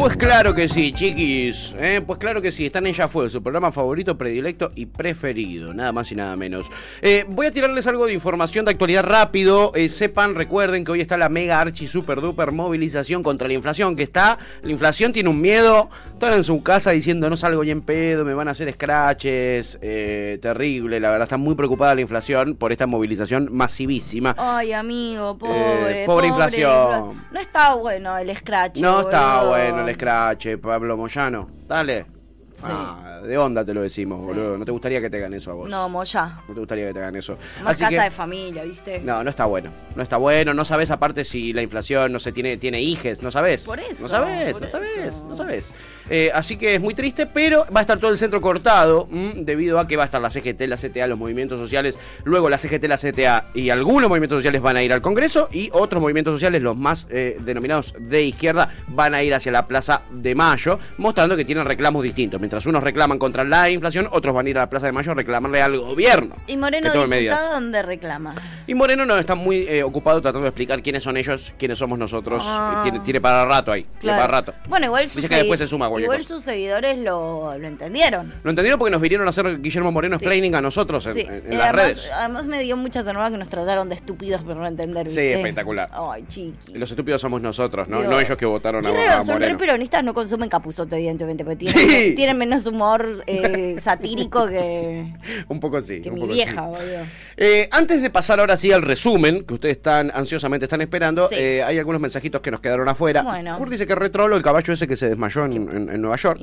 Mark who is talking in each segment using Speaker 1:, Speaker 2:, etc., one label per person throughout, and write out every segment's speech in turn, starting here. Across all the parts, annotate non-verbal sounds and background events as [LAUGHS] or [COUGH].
Speaker 1: Pues claro que sí, chiquis. ¿eh? Pues claro que sí, están en Ya Fue, su programa favorito, predilecto y preferido. Nada más y nada menos. Eh, voy a tirarles algo de información de actualidad rápido. Eh, sepan, recuerden que hoy está la mega archi super duper movilización contra la inflación. Que está, la inflación tiene un miedo. Están en su casa diciendo no salgo ni en pedo, me van a hacer scratches. terrible, la verdad, está muy preocupada la inflación por esta movilización masivísima.
Speaker 2: Ay, amigo, pobre.
Speaker 1: pobre, inflación.
Speaker 2: No está bueno el scratch.
Speaker 1: No está bueno el Scratch, Pablo Moyano. Dale. Ah, de onda te lo decimos, boludo. No te gustaría que te hagan eso a vos.
Speaker 2: No, Moya.
Speaker 1: No te gustaría que te hagan eso.
Speaker 2: Más casa de familia, ¿viste?
Speaker 1: No, no está bueno. No está bueno. No sabes aparte si la inflación no se tiene, tiene hijes. No sabes.
Speaker 2: Por eso.
Speaker 1: No sabes, no sabes, no sabes. Eh, así que es muy triste, pero va a estar todo el centro cortado debido a que va a estar la CGT, la CTA, los movimientos sociales. Luego la CGT, la CTA y algunos movimientos sociales van a ir al Congreso y otros movimientos sociales, los más eh, denominados de izquierda, van a ir hacia la Plaza de Mayo, mostrando que tienen reclamos distintos. Mientras unos reclaman contra la inflación, otros van a ir a la Plaza de Mayo a reclamarle al gobierno.
Speaker 2: ¿Y Moreno diputado dónde reclama?
Speaker 1: Y Moreno no está muy eh, ocupado tratando de explicar quiénes son ellos, quiénes somos nosotros. Ah. Tiene, para rato ahí. para rato.
Speaker 2: Bueno, igual
Speaker 1: que después se suma
Speaker 2: Igual sus seguidores lo, lo, entendieron.
Speaker 1: Lo entendieron porque nos vinieron a hacer Guillermo Moreno explaining a nosotros en, las
Speaker 2: además,
Speaker 1: redes.
Speaker 2: Además me dio mucha ternura que nos trataron de estúpidos por no entender.
Speaker 1: Sí, espectacular.
Speaker 2: Ay, chiqui.
Speaker 1: Los estúpidos somos nosotros, ¿no? No ellos que votaron a, a,
Speaker 2: Son peronistas no consumen capuzote, evidentemente, porque [LAUGHS] tienen, tienen menos humor eh, [LAUGHS] satírico que.
Speaker 1: un poco sí.
Speaker 2: Que
Speaker 1: mi
Speaker 2: vieja, boludo.
Speaker 1: Eh, antes de pasar ahora sí al resumen, que ustedes están ansiosamente están esperando, eh, hay algunos mensajitos que nos quedaron afuera.
Speaker 2: Bueno.
Speaker 1: Kurt dice que retrolo el caballo ese que se desmayó en, Nueva York.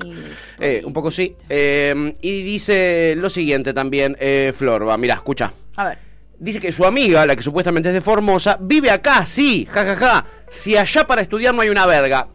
Speaker 1: un poco sí. y dice lo siguiente también, Flor, va, mira, escucha.
Speaker 2: A ver.
Speaker 1: Dice que su amiga, la que supuestamente es de Formosa, vive acá, sí, jajaja. Ja, ja. Si allá para estudiar no hay una verga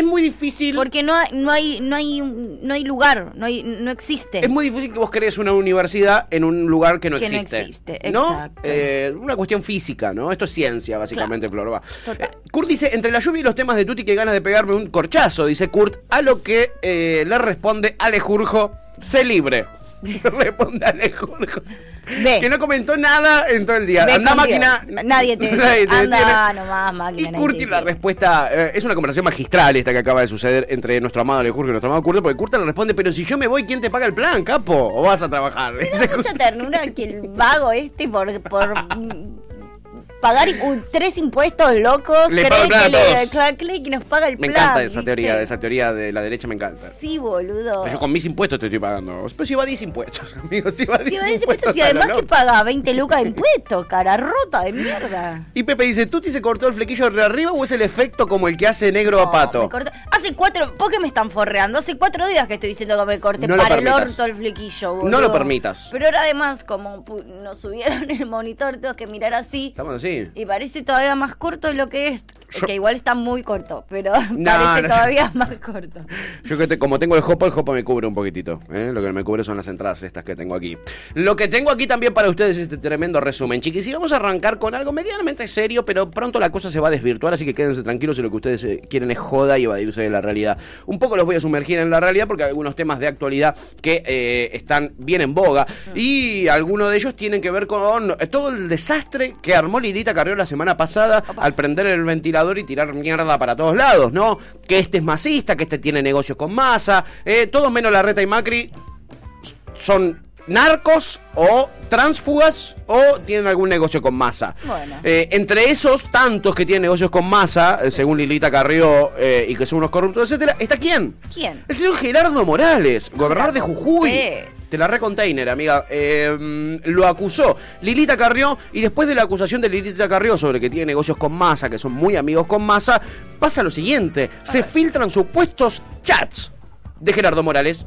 Speaker 1: es muy difícil.
Speaker 2: Porque no hay, no hay, no hay, no hay lugar, no hay, no existe.
Speaker 1: Es muy difícil que vos crees una universidad en un lugar que no
Speaker 2: que
Speaker 1: existe.
Speaker 2: No existe, ¿no?
Speaker 1: Eh, una cuestión física, ¿no? Esto es ciencia, básicamente, Florba. Eh, Kurt dice, entre la lluvia y los temas de Tuti que gana de pegarme un corchazo, dice Kurt, a lo que eh, le responde Alejurjo, sé libre. [LAUGHS] responde Alejurjo. Que no comentó nada en todo el día. anda máquina.
Speaker 2: Nadie te, [LAUGHS] nadie te anda nomás máquina.
Speaker 1: Y Curti la respuesta eh, es una conversación magistral esta que acaba de suceder entre nuestro amado Alejurjo y nuestro amado Curti, porque Curti le responde, pero si yo me voy, ¿quién te paga el plan, capo? ¿O vas a trabajar?
Speaker 2: Me da [LAUGHS] mucha ternura que el vago este por, por [LAUGHS] pagar tres impuestos locos,
Speaker 1: le cree
Speaker 2: que, le, que nos paga el
Speaker 1: plan. Me encanta esa teoría, esa teoría de la derecha me encanta.
Speaker 2: Sí, boludo.
Speaker 1: yo con mis impuestos te estoy pagando. Pero si va 10 impuestos, [LAUGHS] amigo, si va 10
Speaker 2: si impuestos. y además que paga 20 lucas de impuestos, cara rota de mierda.
Speaker 1: Y Pepe dice, ¿tú te se cortó el flequillo de arriba o es el efecto como el que hace negro a pato?
Speaker 2: Hace cuatro, ¿por qué me están forreando? Hace cuatro días que estoy diciendo que me corte para el orto el flequillo, boludo.
Speaker 1: No lo permitas.
Speaker 2: Pero ahora además, como nos subieron el monitor, tengo que mirar así.
Speaker 1: Estamos así.
Speaker 2: Y parece todavía más corto de lo que es. Que igual está muy corto, pero [LAUGHS] parece todavía más corto.
Speaker 1: Yo que como tengo el hopo, el hopo me cubre un poquitito. ¿eh? Lo que me cubre son las entradas estas que tengo aquí. Lo que tengo aquí también para ustedes es este tremendo resumen, chiquis. Y vamos a arrancar con algo medianamente serio, pero pronto la cosa se va a desvirtuar, así que quédense tranquilos si lo que ustedes eh, quieren es joda y evadirse de la realidad. Un poco los voy a sumergir en la realidad porque hay algunos temas de actualidad que eh, están bien en boga y algunos de ellos tienen que ver con todo el desastre que armó Carrió la semana pasada al prender el ventilador y tirar mierda para todos lados, ¿no? Que este es masista, que este tiene negocios con masa, eh, todos menos la Reta y Macri son narcos o transfugas o tienen algún negocio con masa. Eh, entre esos tantos que tienen negocios con masa, eh, según Lilita Carrió y que son unos corruptos, etcétera, ¿está quién?
Speaker 2: ¿Quién?
Speaker 1: El señor Gerardo Morales, gobernador de Jujuy. Te la recontainer, amiga. Eh, lo acusó Lilita Carrió y después de la acusación de Lilita Carrió sobre que tiene negocios con Massa, que son muy amigos con Massa, pasa lo siguiente. Se filtran supuestos chats de Gerardo Morales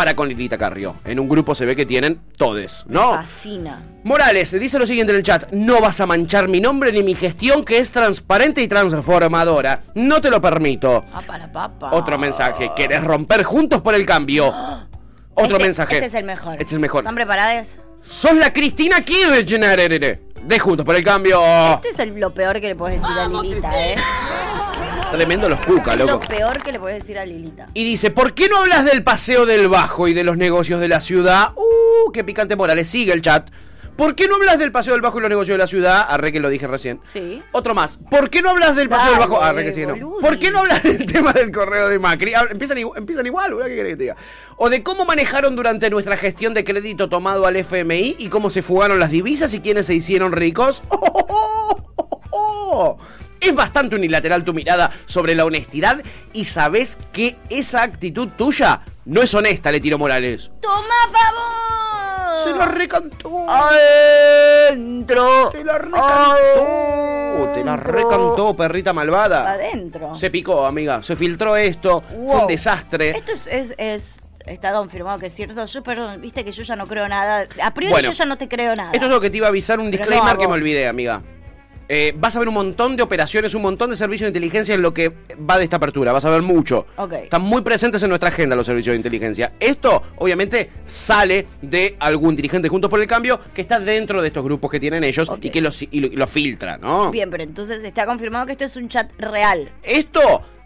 Speaker 1: para con Lilita Carrió. En un grupo se ve que tienen todes, ¿no?
Speaker 2: fascina.
Speaker 1: Morales dice lo siguiente en el chat: No vas a manchar mi nombre ni mi gestión, que es transparente y transformadora. No te lo permito.
Speaker 2: Ah, para papa.
Speaker 1: Otro mensaje: ¿Querés romper juntos por el cambio? Otro
Speaker 2: este,
Speaker 1: mensaje.
Speaker 2: Este es el mejor.
Speaker 1: Este es el mejor.
Speaker 2: ¿Están preparados?
Speaker 1: Sos la Cristina Kirchner. De Juntos por el Cambio.
Speaker 2: Este es lo peor que le puedes decir a Lilita, ¿eh?
Speaker 1: Tremendo los cuca, loco.
Speaker 2: Lo peor que le puedes decir a Lilita.
Speaker 1: Y dice, ¿por qué no hablas del paseo del Bajo y de los negocios de la ciudad? Uh, qué picante Morales. Sigue el chat. ¿Por qué no hablas del Paseo del Bajo y los negocios de la ciudad? Arre que lo dije recién.
Speaker 2: Sí.
Speaker 1: Otro más. ¿Por qué no hablas del Paseo del Bajo? Arre que sí, no. ¿Por qué no hablas del tema del correo de Macri? Empiezan, igu- empiezan igual, boludo, ¿qué querés que te diga? O de cómo manejaron durante nuestra gestión de crédito tomado al FMI y cómo se fugaron las divisas y quiénes se hicieron ricos. [LAUGHS] ¡Oh, oh, oh, oh, oh! Es bastante unilateral tu mirada sobre la honestidad y sabes que esa actitud tuya no es honesta, le tiro Morales.
Speaker 2: ¡Toma, pavo!
Speaker 1: Se lo recantó.
Speaker 2: Adentro.
Speaker 1: Te la recantó. Te la recantó, perrita malvada.
Speaker 2: Adentro.
Speaker 1: Se picó, amiga. Se filtró esto. Fue
Speaker 2: Wow.
Speaker 1: un desastre.
Speaker 2: Esto es, es, es- Está confirmado que es cierto. Yo, perdón, viste que yo ya no creo nada. A priori
Speaker 1: Bueno,
Speaker 2: yo ya no te creo nada.
Speaker 1: Esto es lo que te iba a avisar, un disclaimer
Speaker 2: no
Speaker 1: que me olvidé, amiga. Eh, vas a ver un montón de operaciones, un montón de servicios de inteligencia en lo que va de esta apertura. Vas a ver mucho. Están muy presentes en nuestra agenda los servicios de inteligencia. Esto, obviamente, sale de algún dirigente juntos por el cambio que está dentro de estos grupos que tienen ellos y que los, y lo, y lo filtra, ¿no?
Speaker 2: Bien, pero entonces está confirmado que esto es un chat real.
Speaker 1: Esto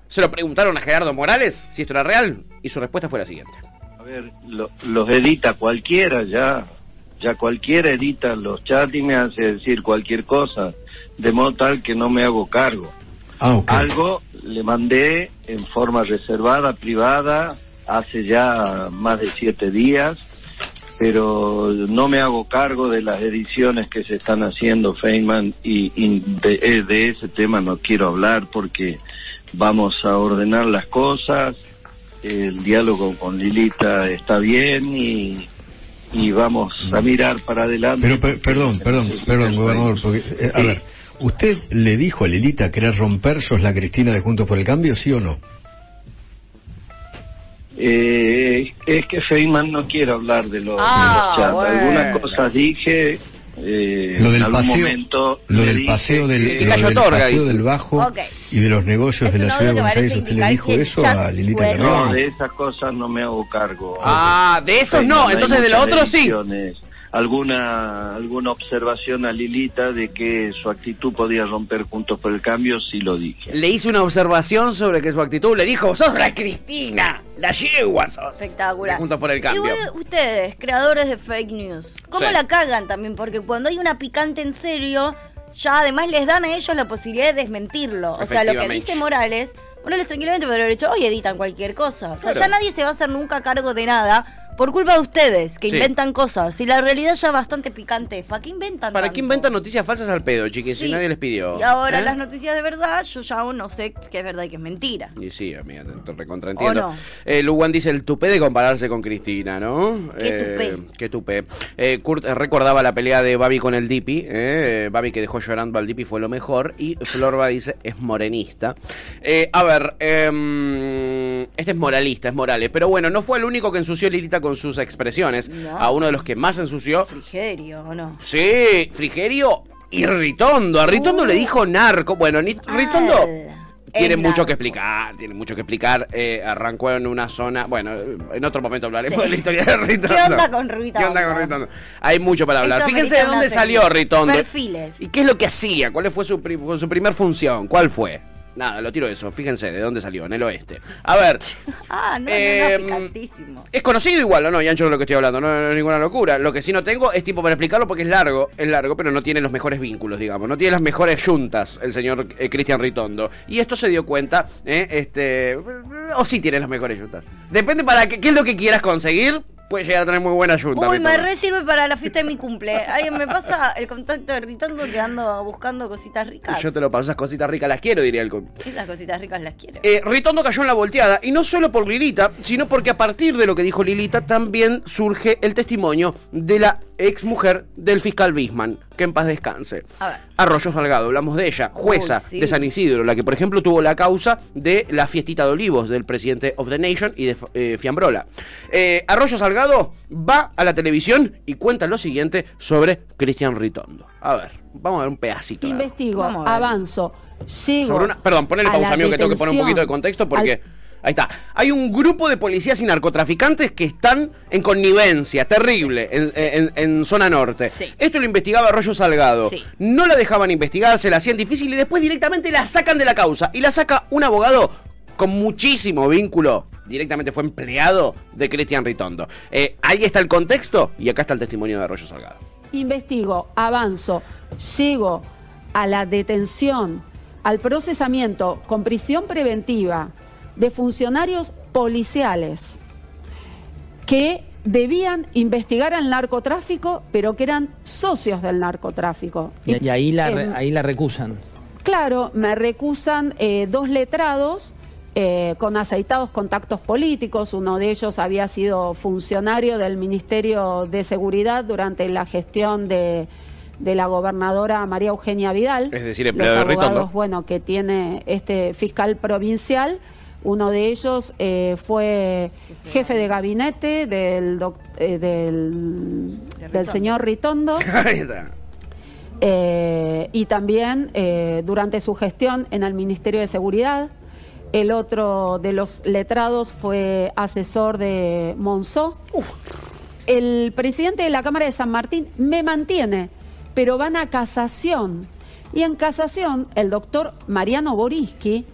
Speaker 1: se lo preguntaron a Gerardo Morales si esto era real y su respuesta fue la siguiente.
Speaker 3: A ver, lo- los edita cualquiera ya, ya cualquiera edita los chats y me hace decir cualquier cosa, de modo tal que no me hago cargo.
Speaker 4: Ah.
Speaker 3: Algo le mandé en forma reservada, privada, hace ya más de siete días, pero no me hago cargo de las ediciones que se están haciendo, Feynman, y, y de, eh, de ese tema no quiero hablar porque vamos a ordenar las cosas, el diálogo con Lilita está bien y, y vamos a mirar para adelante.
Speaker 4: Pero per- perdón, perdón, perdón, gobernador, porque, eh, a
Speaker 3: Sí.
Speaker 4: ver, ¿usted le dijo a Lilita querer romper sos la Cristina de Juntos por el Cambio, sí o no?
Speaker 3: Eh, es que Feynman no quiere hablar de los, de
Speaker 2: Ah,
Speaker 3: los
Speaker 1: bueno.
Speaker 3: Algunas cosas dije. Eh,
Speaker 4: Lo
Speaker 3: en
Speaker 4: del
Speaker 3: algún
Speaker 4: paseo,
Speaker 3: momento
Speaker 4: lo del paseo del,
Speaker 3: que-
Speaker 1: Que
Speaker 4: lo
Speaker 1: cayó
Speaker 4: del
Speaker 1: otorga,
Speaker 4: paseo
Speaker 1: dice.
Speaker 4: del Bajo y de los negocios
Speaker 2: Es
Speaker 4: de la ciudad de
Speaker 2: que
Speaker 4: Buenos Aires, ¿usted le dijo
Speaker 2: que
Speaker 4: eso a Lilita?
Speaker 3: No, de esas cosas no me hago cargo.
Speaker 1: Ah, de esos
Speaker 3: Feynman,
Speaker 1: no, entonces de lo otro sí.
Speaker 3: Alguna, alguna observación a Lilita de que su actitud podía romper Juntos por el Cambio, sí lo dije.
Speaker 1: Le hice una observación sobre que su actitud le dijo, sos la Cristina, la yegua sos.
Speaker 2: Espectacular.
Speaker 1: Juntos por el Cambio.
Speaker 2: Y ustedes, creadores de fake news, ¿cómo
Speaker 1: Sí.
Speaker 2: la cagan también? Porque cuando hay una picante en serio, ya además les dan a ellos la posibilidad de desmentirlo. O sea, lo que dice Morales, Morales tranquilamente podría haber dicho, hoy editan cualquier cosa. O sea,
Speaker 1: Claro.
Speaker 2: ya nadie se va a hacer nunca cargo de nada por culpa de ustedes, que
Speaker 1: Sí.
Speaker 2: inventan cosas. Si la realidad ya es bastante picante, ¿para qué inventan
Speaker 1: ¿Para
Speaker 2: tanto?
Speaker 1: qué inventan noticias falsas al pedo, chiquis? Si
Speaker 2: Sí.
Speaker 1: nadie les pidió.
Speaker 2: Y ahora
Speaker 1: ¿Eh?
Speaker 2: las noticias de verdad, yo ya aún no sé qué es verdad y qué es mentira.
Speaker 1: Y sí, amiga, te, recontraentiendo.
Speaker 2: ¿O no?
Speaker 1: Eh, Luwan dice el tupé de compararse con Cristina, ¿no?
Speaker 2: ¿Qué
Speaker 1: Eh,
Speaker 2: tupé?
Speaker 1: qué tupé. Eh, Kurt recordaba la pelea de Babi con el Dipi. Eh, Babi que dejó llorando al Dipi fue lo mejor. Y Florba dice es morenista. A ver, em, este es moralista, es Morales. Pero bueno, no fue el único que ensució Lilita con sus expresiones.
Speaker 2: No.
Speaker 1: A uno de los que más ensució
Speaker 2: Frigerio, ¿o no?
Speaker 1: Sí, Frigerio y Ritondo. A Ritondo
Speaker 2: Uh.
Speaker 1: le dijo narco. Bueno, ni, Ritondo
Speaker 2: Ah,
Speaker 1: tiene
Speaker 2: es
Speaker 1: mucho que explicar. Tiene mucho que explicar. Eh, arrancó en una zona. Bueno, en otro momento hablaremos
Speaker 2: Sí.
Speaker 1: de la historia de Ritondo.
Speaker 2: ¿Qué onda con Ritondo?
Speaker 1: ¿Qué onda con Ritondo? Hay mucho para hablar.
Speaker 2: Esto
Speaker 1: Fíjense de dónde salió. Ritondo.
Speaker 2: Perfiles.
Speaker 1: ¿Y qué es lo que hacía? ¿Cuál fue su, su primer función? ¿Cuál fue? Nada, lo tiro eso. Fíjense de dónde salió, en el oeste. A ver. [LAUGHS]
Speaker 2: Ah, no,
Speaker 1: Eh,
Speaker 2: no, no, picantísimo.
Speaker 1: Es conocido igual, ¿o no? Yancho de lo que estoy hablando, no, no es ninguna locura. Lo que sí no tengo es tiempo para explicarlo porque es largo, es largo, pero no tiene los mejores vínculos, digamos. No tiene las mejores juntas el señor eh, Cristian Ritondo. Y esto se dio cuenta, ¿eh? Este. O sí tiene las mejores juntas. Depende para qué, qué es lo que quieras conseguir, puede llegar a tener muy buena junta.
Speaker 2: Uy, me re sirve para la fiesta de mi cumple. Alguien me pasa el contacto de Ritondo que ando buscando cositas ricas.
Speaker 1: Yo te lo paso, esas cositas ricas las quiero, diría el con.
Speaker 2: Esas cositas ricas las quiero.
Speaker 1: Eh, Ritondo cayó en la volteada, y no solo por Lilita, sino porque a partir de lo que dijo Lilita también surge el testimonio de la ex mujer del fiscal Bisman, que en paz descanse.
Speaker 2: A ver.
Speaker 1: Arroyo Salgado, hablamos de ella, jueza
Speaker 2: Uy, sí.
Speaker 1: de San Isidro, la que por ejemplo tuvo la causa de la fiestita de olivos del presidente of the Nation y de eh, Fiambrola. Eh, Arroyo Salgado va a la televisión y cuenta lo siguiente sobre Cristian Ritondo. A ver, vamos a ver un pedacito.
Speaker 5: Investigo, avanzo, llego.
Speaker 1: Sobre una- perdón, ponele
Speaker 5: a
Speaker 1: pausa, amigo, que tengo que poner un poquito de contexto porque.
Speaker 5: Al-
Speaker 1: Ahí está. Hay un grupo de policías y narcotraficantes que están en connivencia, terrible, en, en- en zona norte.
Speaker 2: Sí.
Speaker 1: Esto lo investigaba Arroyo Salgado.
Speaker 2: Sí.
Speaker 1: No la dejaban investigar, se la hacían difícil y después directamente la sacan de la causa. Y la saca un abogado con muchísimo vínculo. Directamente fue empleado de Cristian Ritondo. Eh, ahí está el contexto y acá está el testimonio de Arroyo Salgado.
Speaker 5: investigo, avanzo, llego a la detención, al procesamiento con prisión preventiva de funcionarios policiales que debían investigar al narcotráfico, pero que eran socios del narcotráfico.
Speaker 6: Y, y ahí, la,
Speaker 5: Em,
Speaker 6: ahí la recusan.
Speaker 5: Claro, me recusan eh, dos letrados eh, con aceitados contactos políticos. Uno de ellos había sido funcionario del Ministerio de Seguridad durante la gestión de, de la gobernadora María Eugenia Vidal.
Speaker 1: Es decir, empleado
Speaker 5: Los
Speaker 1: de Ritondo.
Speaker 5: abogados, bueno, que tiene este fiscal provincial. Uno de ellos eh, fue jefe de gabinete del, doc- eh, del, del señor Ritondo. [LAUGHS] Eh, y también eh, durante su gestión en el Ministerio de Seguridad. El otro de los letrados fue asesor de Monzó. El presidente de la Cámara de San Martín me mantiene, pero van a casación. Y en casación, el doctor Mariano Boriski,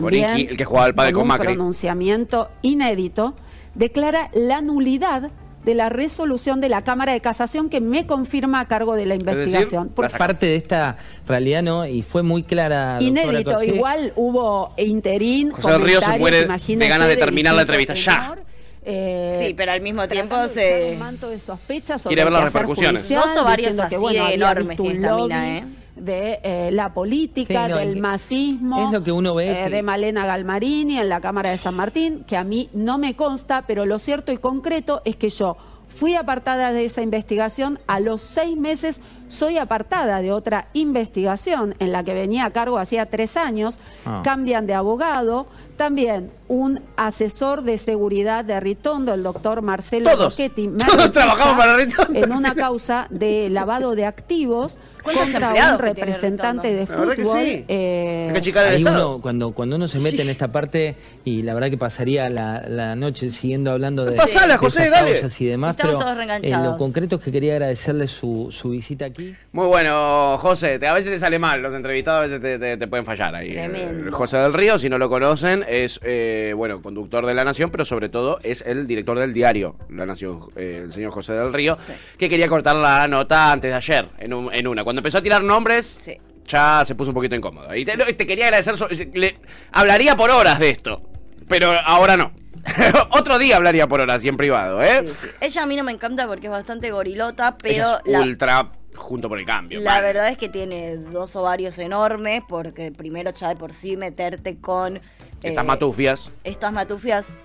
Speaker 5: también
Speaker 1: el que jugaba al padre con
Speaker 5: un
Speaker 1: Macri.
Speaker 5: pronunciamiento inédito, declara la nulidad de la resolución de la Cámara de Casación que me confirma a cargo de la
Speaker 1: decir,
Speaker 5: investigación. Por-
Speaker 1: la saca.
Speaker 6: Parte de esta realidad, ¿no? Y fue muy clara.
Speaker 5: Inédito, igual hubo interín.
Speaker 1: José del Río se muere de ganas de terminar la
Speaker 5: distinto
Speaker 1: entrevista, ya.
Speaker 5: eh,
Speaker 2: Sí, pero al mismo tiempo
Speaker 5: de
Speaker 2: se...
Speaker 5: un manto de sospecha sobre
Speaker 1: Quiere ver las repercusiones.
Speaker 5: judicial,
Speaker 2: Dos
Speaker 5: diciendo que,
Speaker 2: así
Speaker 5: bueno,
Speaker 2: de
Speaker 5: había
Speaker 2: enormes
Speaker 5: un
Speaker 2: esta mina, ¿eh?
Speaker 5: De eh, la política,
Speaker 6: Sí, no,
Speaker 5: del masismo.
Speaker 6: es lo que uno ve
Speaker 5: eh,
Speaker 6: que-
Speaker 5: de Malena Galmarini en la Cámara de San Martín, que a mí no me consta, pero lo cierto y concreto es que yo fui apartada de esa investigación. A los seis meses soy apartada de otra investigación en la que venía a cargo hacía tres años.
Speaker 6: Ah.
Speaker 5: Cambian de abogado. También un asesor de seguridad de Ritondo, el doctor Marcelo
Speaker 1: Todos.
Speaker 5: Rochetti, me
Speaker 1: Todos trabajamos para Ritondo.
Speaker 5: En una causa de lavado de activos
Speaker 2: ¿Cuántos
Speaker 5: contra un representante de
Speaker 1: que
Speaker 5: fútbol.
Speaker 1: sí.
Speaker 5: eh,
Speaker 1: Hay que
Speaker 6: uno, cuando, cuando uno se mete en esta parte, y la verdad que pasaría la, la noche siguiendo hablando de,
Speaker 1: Pasala,
Speaker 6: de
Speaker 1: José,
Speaker 6: estas
Speaker 1: dale.
Speaker 6: causas y demás,
Speaker 2: Estamos
Speaker 6: pero
Speaker 2: todos
Speaker 6: en
Speaker 2: reenganchados.
Speaker 6: lo concreto es que quería agradecerle su, su visita aquí.
Speaker 1: Muy bueno, José. te- a veces te sale mal. Los entrevistados a veces te, te- te pueden fallar ahí.
Speaker 2: Tremendo.
Speaker 1: José del Río, si no lo conocen, es, eh, bueno, conductor de La Nación, pero sobre todo es el director del diario La Nación, eh, el señor José del Río, que quería cortar la nota antes de ayer, en, un- en una. Cuando empezó a tirar nombres,
Speaker 2: Sí.
Speaker 1: ya se puso un poquito incómodo. Y te, te quería agradecer, so- le- hablaría por horas de esto, pero ahora no. [LAUGHS] Otro día hablaría por horas y en privado, ¿eh?
Speaker 2: Sí, sí. Ella a mí no me encanta porque es bastante gorilota, pero
Speaker 1: Ella es
Speaker 2: la,
Speaker 1: ultra junto por el cambio.
Speaker 2: la verdad es que tiene dos ovarios enormes porque primero ya de por sí meterte con...
Speaker 1: Estas
Speaker 2: eh,
Speaker 1: matufias.
Speaker 2: Estas matufias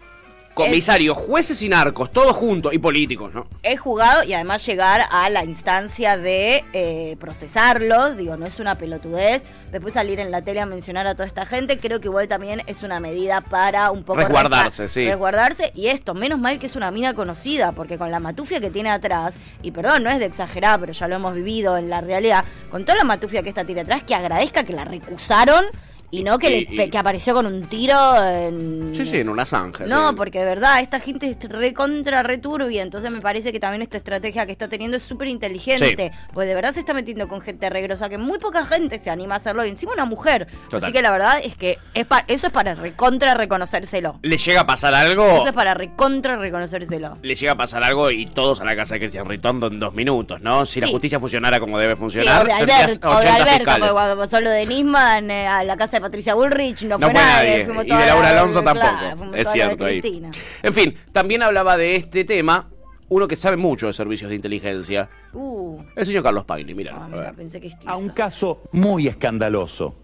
Speaker 1: Comisarios, jueces y narcos, todos juntos, y políticos, ¿no?
Speaker 2: he jugado y además llegar a la instancia de eh, procesarlos, digo, no es una pelotudez. Después salir en la tele a mencionar a toda esta gente, creo que igual también es una medida para un poco...
Speaker 1: Resguardarse, sí.
Speaker 2: Resguardarse y esto, menos mal que es una mina conocida, porque con la matufia que tiene atrás, y perdón, no es de exagerar, pero ya lo hemos vivido en la realidad, con toda la matufia que esta tiene atrás, que agradezca que la recusaron y no que,
Speaker 1: Y-
Speaker 2: le-
Speaker 1: y-
Speaker 2: que apareció con un tiro en...
Speaker 1: Sí, sí, en una zanja.
Speaker 2: No,
Speaker 1: sí.
Speaker 2: porque de verdad, esta gente es recontra returbia, entonces me parece que también esta estrategia que está teniendo es súper inteligente, pues de verdad se está metiendo con gente regrosa, que muy poca gente se anima a hacerlo, y encima una mujer.
Speaker 1: Total.
Speaker 2: Así que la verdad es que es pa- eso es para recontra reconocérselo.
Speaker 1: ¿Le llega a pasar algo?
Speaker 2: Eso es para recontra reconocérselo.
Speaker 1: Le llega a pasar algo y todos a la casa de Cristian Ritondo en dos minutos, ¿no? Si la
Speaker 2: Sí.
Speaker 1: justicia funcionara como debe
Speaker 2: Sí,
Speaker 1: funcionar,
Speaker 2: o de Alberto, o de
Speaker 1: 80
Speaker 2: Alberto, cuando pasó lo de Nisman eh, a la casa de Patricia Bullrich no,
Speaker 1: No
Speaker 2: fue
Speaker 1: fue
Speaker 2: nadie,
Speaker 1: nadie. Y de Laura Alonso
Speaker 2: claro,
Speaker 1: tampoco.
Speaker 2: fuimos
Speaker 1: Es cierto ahí.
Speaker 2: Cristina.
Speaker 1: En fin, también hablaba de este tema uno que sabe mucho de servicios de inteligencia,
Speaker 2: Uh,
Speaker 1: el señor Carlos Pagni. Mira,
Speaker 2: ah,
Speaker 1: a
Speaker 2: mira,
Speaker 1: ver.
Speaker 2: pensé que es
Speaker 7: a un caso muy escandaloso,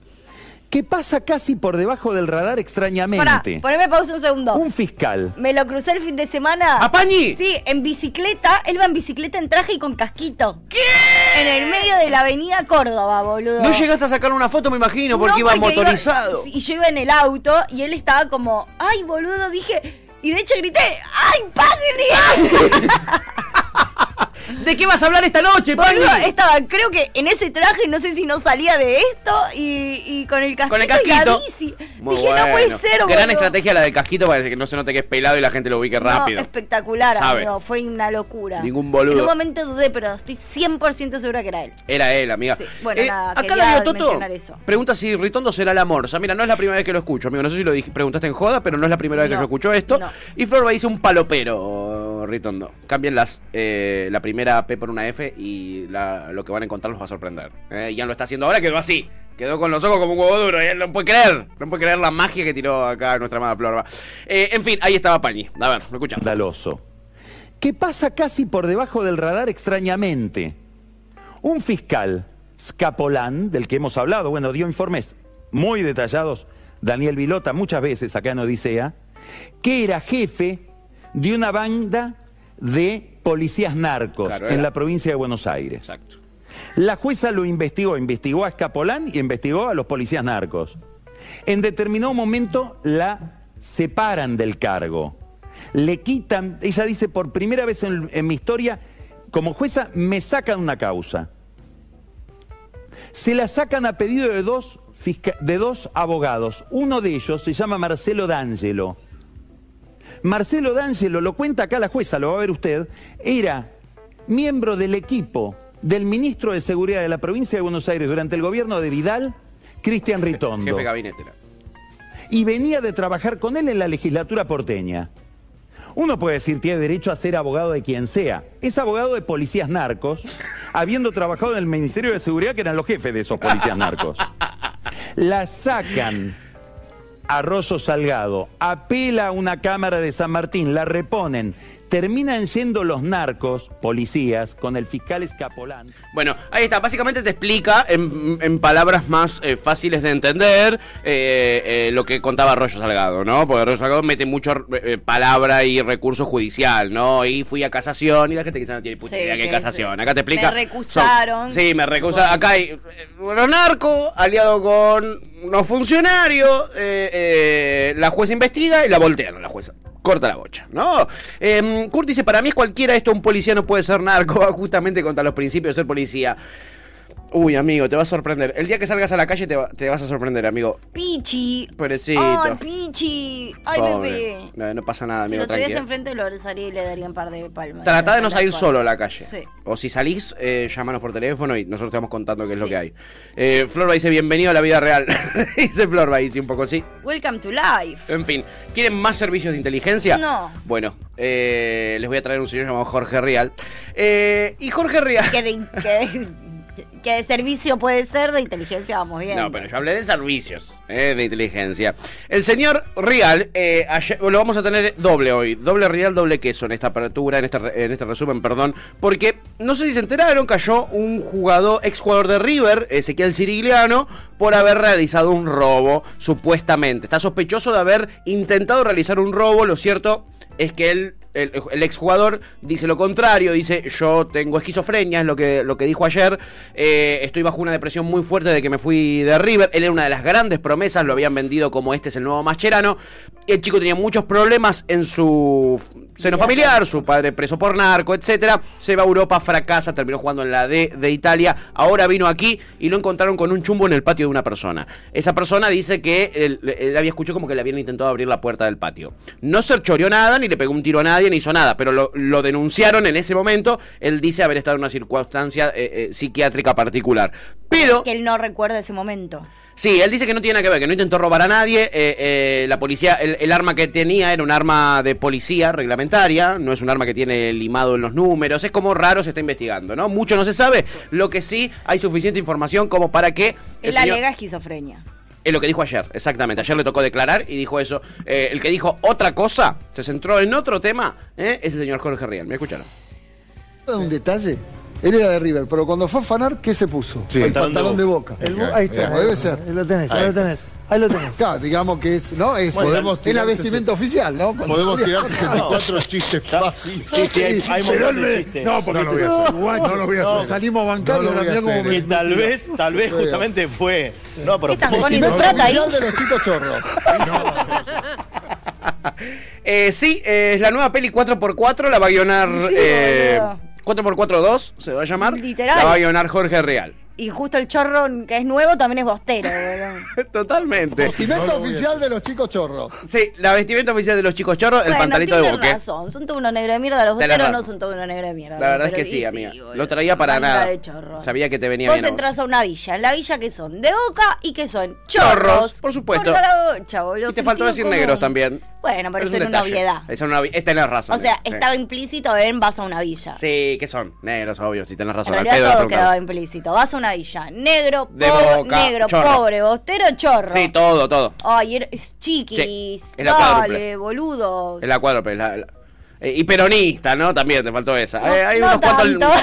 Speaker 7: que pasa casi por debajo del radar
Speaker 2: Pará,
Speaker 7: extrañamente.
Speaker 2: poneme pausa un segundo.
Speaker 7: Un fiscal
Speaker 2: Me lo crucé el fin de semana.
Speaker 1: ¿A Pañi?
Speaker 2: Sí, en bicicleta. Él va en bicicleta en traje y con casquito. ¿Qué? En el medio de la avenida Córdoba, boludo.
Speaker 1: No llegaste a sacar una foto, me imagino, porque
Speaker 2: No,
Speaker 1: iba motorizado.
Speaker 2: y yo iba en el auto y él estaba como, ay, boludo, dije. Y de hecho grité, ¡ay, Pagni! [LAUGHS]
Speaker 1: ¿De qué vas a hablar esta noche?
Speaker 2: Boludo, estaba, creo que en ese traje, no sé si no salía de esto y, y con el casquito,
Speaker 1: Con el
Speaker 2: y la
Speaker 1: casquito.
Speaker 2: bici.
Speaker 1: Muy
Speaker 2: dije, no puede ser,
Speaker 1: Gran
Speaker 2: boludo.
Speaker 1: estrategia la del casquito para que no se note que es pelado y la gente lo ubique
Speaker 2: No,
Speaker 1: rápido.
Speaker 2: espectacular,
Speaker 1: Sabe.
Speaker 2: amigo. Fue una locura.
Speaker 1: Ningún boludo.
Speaker 2: En un momento dudé, pero estoy 100% segura que era él.
Speaker 1: Era él, amiga.
Speaker 2: Sí, bueno, nada,
Speaker 1: acá Darío Toto
Speaker 2: eso.
Speaker 1: pregunta si Ritondo será el amor. O sea, mira, no es la primera vez que lo escucho, amigo. No sé si lo preguntaste en joda, pero no es la primera vez que yo escucho esto.
Speaker 2: no.
Speaker 1: Y Flor dice un palopero, Ritondo. Cambien las, eh, la primera P por una F y lo que van a encontrar los va a sorprender. Eh, ya lo está haciendo ahora, quedó así. Quedó con los ojos como un huevo duro. él no puede creer. No puede creer la magia que tiró acá nuestra amada Florba. Eh, en fin, ahí estaba Pañi. A ver, lo escuchamos.
Speaker 7: Escandaloso. Que pasa casi por debajo del radar extrañamente. Un fiscal, Scapolán, del que hemos hablado, bueno, dio informes muy detallados, Daniel Vilota, muchas veces acá en Odisea, que era jefe de una banda de policías narcos
Speaker 1: Claro,
Speaker 7: en la provincia de Buenos Aires.
Speaker 1: Exacto.
Speaker 7: La jueza lo investigó, investigó a Escapolán y investigó a los policías narcos. En determinado momento la separan del cargo. Le quitan, ella dice, por primera vez en, en mi historia, como jueza, me sacan una causa. Se la sacan a pedido de dos, fisca- de dos abogados. Uno de ellos se llama Marcelo D'Angelo. Marcelo D'Angelo, lo cuenta acá la jueza, lo va a ver usted, era miembro del equipo del ministro de Seguridad de la provincia de Buenos Aires durante el gobierno de Vidal, Cristian Ritondo.
Speaker 1: Jefe de gabinete. era.
Speaker 7: Y venía de trabajar con él en la legislatura porteña. Uno puede decir tiene derecho a ser abogado de quien sea. Es abogado de policías narcos, [LAUGHS] habiendo trabajado en el Ministerio de Seguridad, que eran los jefes de esos policías narcos. La sacan a Salgado, apela a una cámara de San Martín, la reponen. Terminan yendo los narcos, policías, con el fiscal Escapolán.
Speaker 1: Bueno, ahí está. Básicamente te explica en, en palabras más eh, fáciles de entender eh, eh, lo que contaba Arroyo Salgado, ¿no? Porque Arroyo Salgado mete mucho eh, palabra y recurso judicial, ¿no? Y fui a casación y la gente quizá no tiene puta
Speaker 2: Sí,
Speaker 1: idea que es casación. Acá te
Speaker 2: me
Speaker 1: explica.
Speaker 2: recusaron.
Speaker 1: son- sí, me recusaron. Acá hay eh, los narcos, aliado con unos funcionarios, eh, eh, la jueza investiga y la voltean a la jueza. Corta la bocha, ¿no? Eh, Kurt dice, para mí es cualquiera esto, un policía no puede ser narco, [LAUGHS] justamente contra los principios de ser policía. Uy, amigo, te va a sorprender. El día que salgas a la calle te, va- te vas a sorprender, amigo.
Speaker 2: Pichi.
Speaker 1: Pobrecito.
Speaker 2: Ay, Pichi. Ay,
Speaker 1: Pobre.
Speaker 2: bebé.
Speaker 1: No, no pasa nada,
Speaker 2: Si
Speaker 1: amigo,
Speaker 2: lo tuvieras
Speaker 1: tranquilo.
Speaker 2: enfrente lo abrazaría y le daría un par de palmas.
Speaker 1: Tratá de no salir solo a la calle.
Speaker 2: Sí.
Speaker 1: O si salís, eh, llámanos por teléfono y nosotros te vamos contando qué es lo que hay. Eh, Florba dice, bienvenido a la vida real. [LAUGHS] dice Florba, dice un poco, sí.
Speaker 2: Welcome to life.
Speaker 1: En fin, ¿quieren más servicios de inteligencia?
Speaker 2: No.
Speaker 1: Bueno, eh, les voy a traer un señor llamado Jorge Real. Eh, y Jorge Real...
Speaker 2: Que de, que, de, que de servicio puede ser, de inteligencia vamos bien.
Speaker 1: No, pero yo hablé de servicios eh, de inteligencia. El señor Real, eh, ayer- lo vamos a tener doble hoy, doble Real, doble queso en esta apertura, en re- en este resumen, perdón, porque no sé si se enteraron, cayó un jugador, ex jugador de River, Ezequiel Cirigliano, por haber realizado un robo, supuestamente. Está sospechoso de haber intentado realizar un robo, lo cierto es que él, el, el exjugador dice lo contrario, dice yo tengo esquizofrenia, es lo que, lo que dijo ayer, eh, estoy bajo una depresión muy fuerte de que me fui de River, él era una de las grandes promesas, lo habían vendido como este es el nuevo Mascherano, el chico tenía muchos problemas en su seno familiar, su padre preso por narco, etcétera, se va a Europa, fracasa, terminó jugando en la D de Italia, ahora vino aquí y lo encontraron con un chumbo en el patio de una persona. Esa persona dice que él, él había escuchado como que le habían intentado abrir la puerta del patio. No se choreó nada, ni le pegó un tiro a nadie, ni hizo nada, pero lo, lo denunciaron en ese momento. Él dice haber estado en una circunstancia eh, eh, psiquiátrica particular. Pero...
Speaker 2: Que él no recuerda ese momento.
Speaker 1: Sí, él dice que no tiene nada que ver, que no intentó robar a nadie. eh, eh, la policía, el, el arma que tenía era un arma de policía reglamentaria, no es un arma que tiene limado en los números. Es como raro, se está investigando, ¿no? Mucho no se sabe. Lo que sí hay suficiente información como para que.
Speaker 2: Él
Speaker 1: señor-
Speaker 2: alega esquizofrenia.
Speaker 1: Es lo que dijo ayer, exactamente. Ayer le tocó declarar y dijo eso. Eh, el que dijo otra cosa, se centró en otro tema, ¿eh? es el señor Jorge Riel. Me escucharon.
Speaker 8: un detalle. Él era de River, pero cuando fue a fanar, ¿qué se puso?
Speaker 9: Sí.
Speaker 8: el
Speaker 9: Pantalón de
Speaker 8: de
Speaker 9: Boca. El
Speaker 8: Ahí está, debe ser.
Speaker 9: Ahí lo tenés, ahí
Speaker 8: Ahí.
Speaker 9: lo tenés. Ahí lo tenés.
Speaker 8: Claro, digamos que es, ¿no? Es,
Speaker 9: Podemos
Speaker 8: es la vestimenta oficial, ¿no? Cuando
Speaker 9: Podemos tirar 64 chistes fáciles.
Speaker 7: Sí, sí, hay, hay
Speaker 9: Pero
Speaker 7: de chistes.
Speaker 9: No, porque
Speaker 8: No lo voy a hacer. No lo voy a hacer. Salimos bancarios,
Speaker 9: No lo voy a
Speaker 8: mirá cómo
Speaker 9: hacer.
Speaker 8: me-
Speaker 7: Que tal vez, tal vez justamente fue. No, pero vos-
Speaker 2: con
Speaker 8: Vestimenta
Speaker 2: Ilustrata ahí.
Speaker 8: de los chicos chorros.
Speaker 1: Eh, sí, eh, es la nueva peli 4x4, la va a guionar.
Speaker 2: Sí,
Speaker 1: eh. 4x4-2 se va a llamar.
Speaker 2: Literal.
Speaker 1: La va a guionar Jorge Real.
Speaker 2: Y justo el chorro que es nuevo también es bostero, boludo. [LAUGHS]
Speaker 1: Totalmente.
Speaker 8: Vestimenta oficial de los chicos chorros.
Speaker 1: Sí, la vestimenta oficial de los chicos chorros, el pantalito de
Speaker 2: tienes
Speaker 1: boque.
Speaker 2: razón, son todo uno negro de mierda, los bosteros no son todo uno negro de mierda.
Speaker 1: La verdad es
Speaker 2: pero
Speaker 1: que sí, amiga.
Speaker 2: boludo.
Speaker 1: Lo traía para nada.
Speaker 2: de chorro.
Speaker 1: Sabía que te venía
Speaker 2: Vos
Speaker 1: bien. vos.
Speaker 2: entras a una villa, en la villa que son de boca y que son
Speaker 1: Chorros,
Speaker 2: chorros.
Speaker 1: por supuesto.
Speaker 2: Por la bocha, boludo,
Speaker 1: Y te faltó decir
Speaker 2: común.
Speaker 1: negros también.
Speaker 2: Bueno, pero
Speaker 1: Es
Speaker 2: eso
Speaker 1: un
Speaker 2: era una obviedad.
Speaker 1: Esa es una obvi- eh, tenés razón.
Speaker 2: O sea,
Speaker 1: sí.
Speaker 2: estaba implícito en vas a una villa.
Speaker 1: Sí, que son? Negros, obvio, si tenés
Speaker 2: En
Speaker 1: razón. Al
Speaker 2: realidad todo quedaba implícito. Vas a una villa. Negro,
Speaker 1: De
Speaker 2: pobre,
Speaker 1: boca,
Speaker 2: negro,
Speaker 1: chorro.
Speaker 2: pobre, bostero, chorro.
Speaker 1: Sí, todo, todo.
Speaker 2: Ay, era- es chiquis.
Speaker 1: Sí, es la.
Speaker 2: Dale, boludo.
Speaker 1: Es la cuádruple. la- la- eh, y peronista, ¿no? También te faltó esa.
Speaker 2: No,
Speaker 1: Eh, hay
Speaker 2: no
Speaker 1: unos cuantos. [LAUGHS]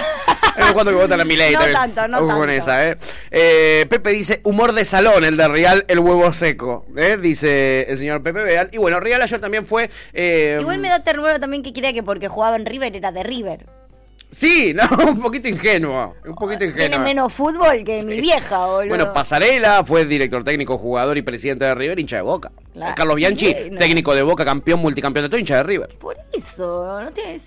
Speaker 1: Hay unos cuantos que votan a mi ley
Speaker 2: No
Speaker 1: también.
Speaker 2: tanto, no
Speaker 1: con
Speaker 2: tanto.
Speaker 1: esa, ¿eh? Pepe dice, humor de salón, el de Real, el huevo seco. Dice el señor Pepe Beal. Y bueno, Real ayer también fue.
Speaker 2: Igual me da ternura también que crea que porque jugaba en River era de River.
Speaker 1: Sí, [LAUGHS] no, un poquito ingenuo. Un poquito ingenuo.
Speaker 2: Tiene menos fútbol que mi vieja, boludo.
Speaker 1: Bueno, Pasarela fue director técnico, jugador y presidente de River, hincha de Boca.
Speaker 2: Claro.
Speaker 1: Carlos Bianchi, técnico de Boca, campeón, multicampeón de todo, hincha de River.
Speaker 2: Por eso, no tiene.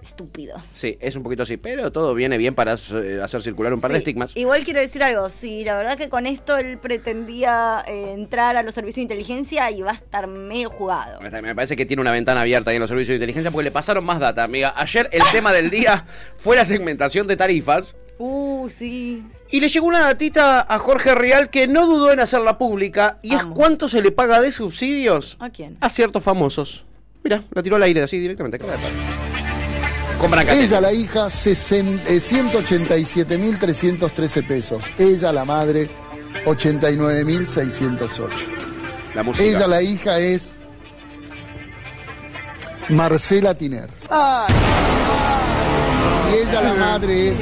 Speaker 2: Es, es estúpido.
Speaker 1: Sí, es un poquito así, pero todo viene bien para eh, hacer circular un par de estigmas.
Speaker 2: Igual quiero decir algo, sí, la verdad que con esto él pretendía eh, entrar a los servicios de inteligencia y va a estar medio jugado.
Speaker 1: Me parece que tiene una ventana abierta ahí en los servicios de inteligencia porque le pasaron más data, amiga. Ayer el [LAUGHS] tema del día fue la segmentación de tarifas.
Speaker 2: Uh, sí.
Speaker 1: Y le llegó una datita a Jorge Real que no dudó en hacerla pública. Y es cuánto se le paga de subsidios
Speaker 2: ¿A quién?
Speaker 1: a ciertos famosos. Mira, la tiró al aire así directamente. palo. Con Brancatelli.
Speaker 8: Ella, la hija, eh, 187.313 pesos. Ella, la madre, 89.608.
Speaker 1: La música.
Speaker 8: Ella, la hija, es Marcela Tiner. Y ella, la madre, es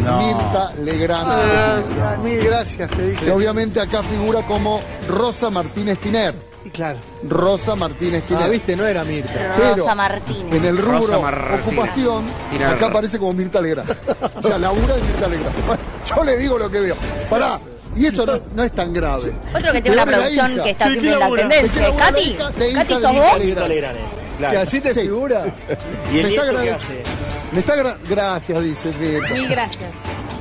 Speaker 8: Mirta Legrand.
Speaker 9: Ah, mil gracias, te dice.
Speaker 8: Que obviamente acá figura como Rosa Martínez Tiner.
Speaker 9: Claro.
Speaker 8: Rosa Martínez Tiner.
Speaker 9: Ah, viste, no era Mirta.
Speaker 8: Pero
Speaker 2: Rosa Martínez.
Speaker 8: en el rubro ocupación,
Speaker 1: Tiner.
Speaker 8: acá aparece como Mirta Legrand. [LAUGHS] O sea, labura de Mirta Legrand. [LAUGHS] Bueno, Yo le digo lo que veo. Pará. Y eso no, no es tan grave.
Speaker 2: Otro que tiene una producción que está siempre
Speaker 8: ¿qué
Speaker 2: en la tendencia. Katy,
Speaker 8: hija
Speaker 2: ¿sos vos?
Speaker 9: ¿Que así te
Speaker 8: Sí.
Speaker 9: figura? [LAUGHS]
Speaker 10: ¿Y el
Speaker 8: Me está
Speaker 10: hace?
Speaker 8: Me está gra- gracias, dice Mirta.
Speaker 11: Mil gracias.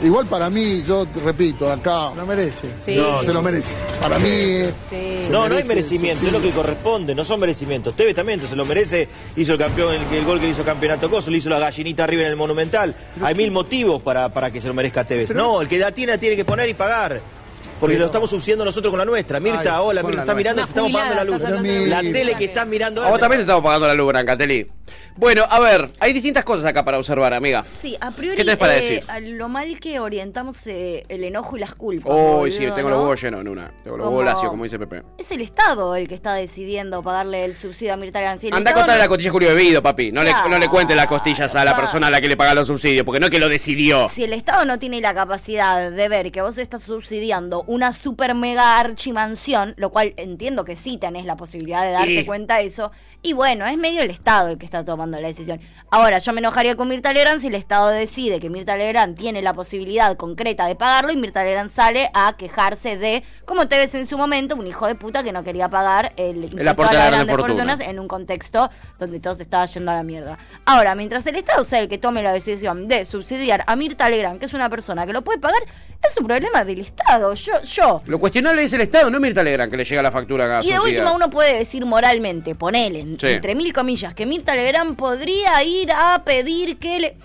Speaker 8: Igual para mí, yo te repito, acá
Speaker 9: No merece.
Speaker 11: Sí.
Speaker 8: no, se lo merece. Para mí, eh,
Speaker 11: Sí.
Speaker 8: se
Speaker 10: No, no hay merecimiento, es lo que corresponde, no son merecimientos. Tevez también se lo merece, hizo el campeón, el, el gol que le hizo campeonato Coso, le hizo la gallinita arriba en el Monumental. Hay mil motivos para, para que se lo merezca Tevez. No, el que la tiene la tiene que poner y pagar. Porque
Speaker 8: Pero-
Speaker 10: lo estamos subsidiando nosotros con la nuestra. Mirta,
Speaker 8: Ay,
Speaker 10: hola, Mirta,
Speaker 1: la
Speaker 10: está mirando, te estamos pagando la luz. La tele que estás mirando.
Speaker 1: A vos también te estamos pagando la luz, Brancatelli. Bueno, a ver, hay distintas cosas acá para observar, amiga.
Speaker 2: Sí, a priori,
Speaker 1: ¿Qué tenés para
Speaker 2: eh,
Speaker 1: decir?
Speaker 2: a lo mal que orientamos eh, el enojo y las culpas.
Speaker 1: Uy, sí, tengo
Speaker 2: ¿no?
Speaker 1: los huevos llenos en una. Tengo los huevos lacios, como dice Pepe.
Speaker 2: Es el Estado el que está decidiendo pagarle el subsidio a Mirta Legrand.
Speaker 1: Anda a contarle
Speaker 2: no-
Speaker 1: la costilla a Julio Bebido, papi. No, le, no le cuentes las costillas a la
Speaker 2: Claro.
Speaker 1: persona a la que le paga los subsidios, porque no es que lo decidió.
Speaker 2: Si el Estado no tiene la capacidad de ver que vos estás subsidiando una super mega archimansión, lo cual entiendo que sí tenés la posibilidad de darte
Speaker 1: Y-
Speaker 2: cuenta de eso, y bueno, es medio el Estado el que está tomando la decisión. Ahora, yo me enojaría con Mirta Legrand si el Estado decide que Mirta Legrand tiene la posibilidad concreta de pagarlo y Mirta Legrand sale a quejarse de, como te ves en su momento, un hijo de puta que no quería pagar el impuesto
Speaker 1: aporte
Speaker 2: a las
Speaker 1: la grande
Speaker 2: grandes
Speaker 1: fortuna.
Speaker 2: fortunas en un contexto donde todo se estaba yendo a la mierda. Ahora, mientras el Estado sea el que tome la decisión de subsidiar a Mirta Legrand, que es una persona que lo puede pagar, es un problema del Estado. Yo, yo.
Speaker 1: Lo cuestionable es el Estado, no Mirta Legrand, que le llega la factura acá.
Speaker 2: Y de última uno puede decir moralmente, ponele,
Speaker 1: Sí.
Speaker 2: entre mil comillas, que Mirta Legrand podría ir a pedir que le...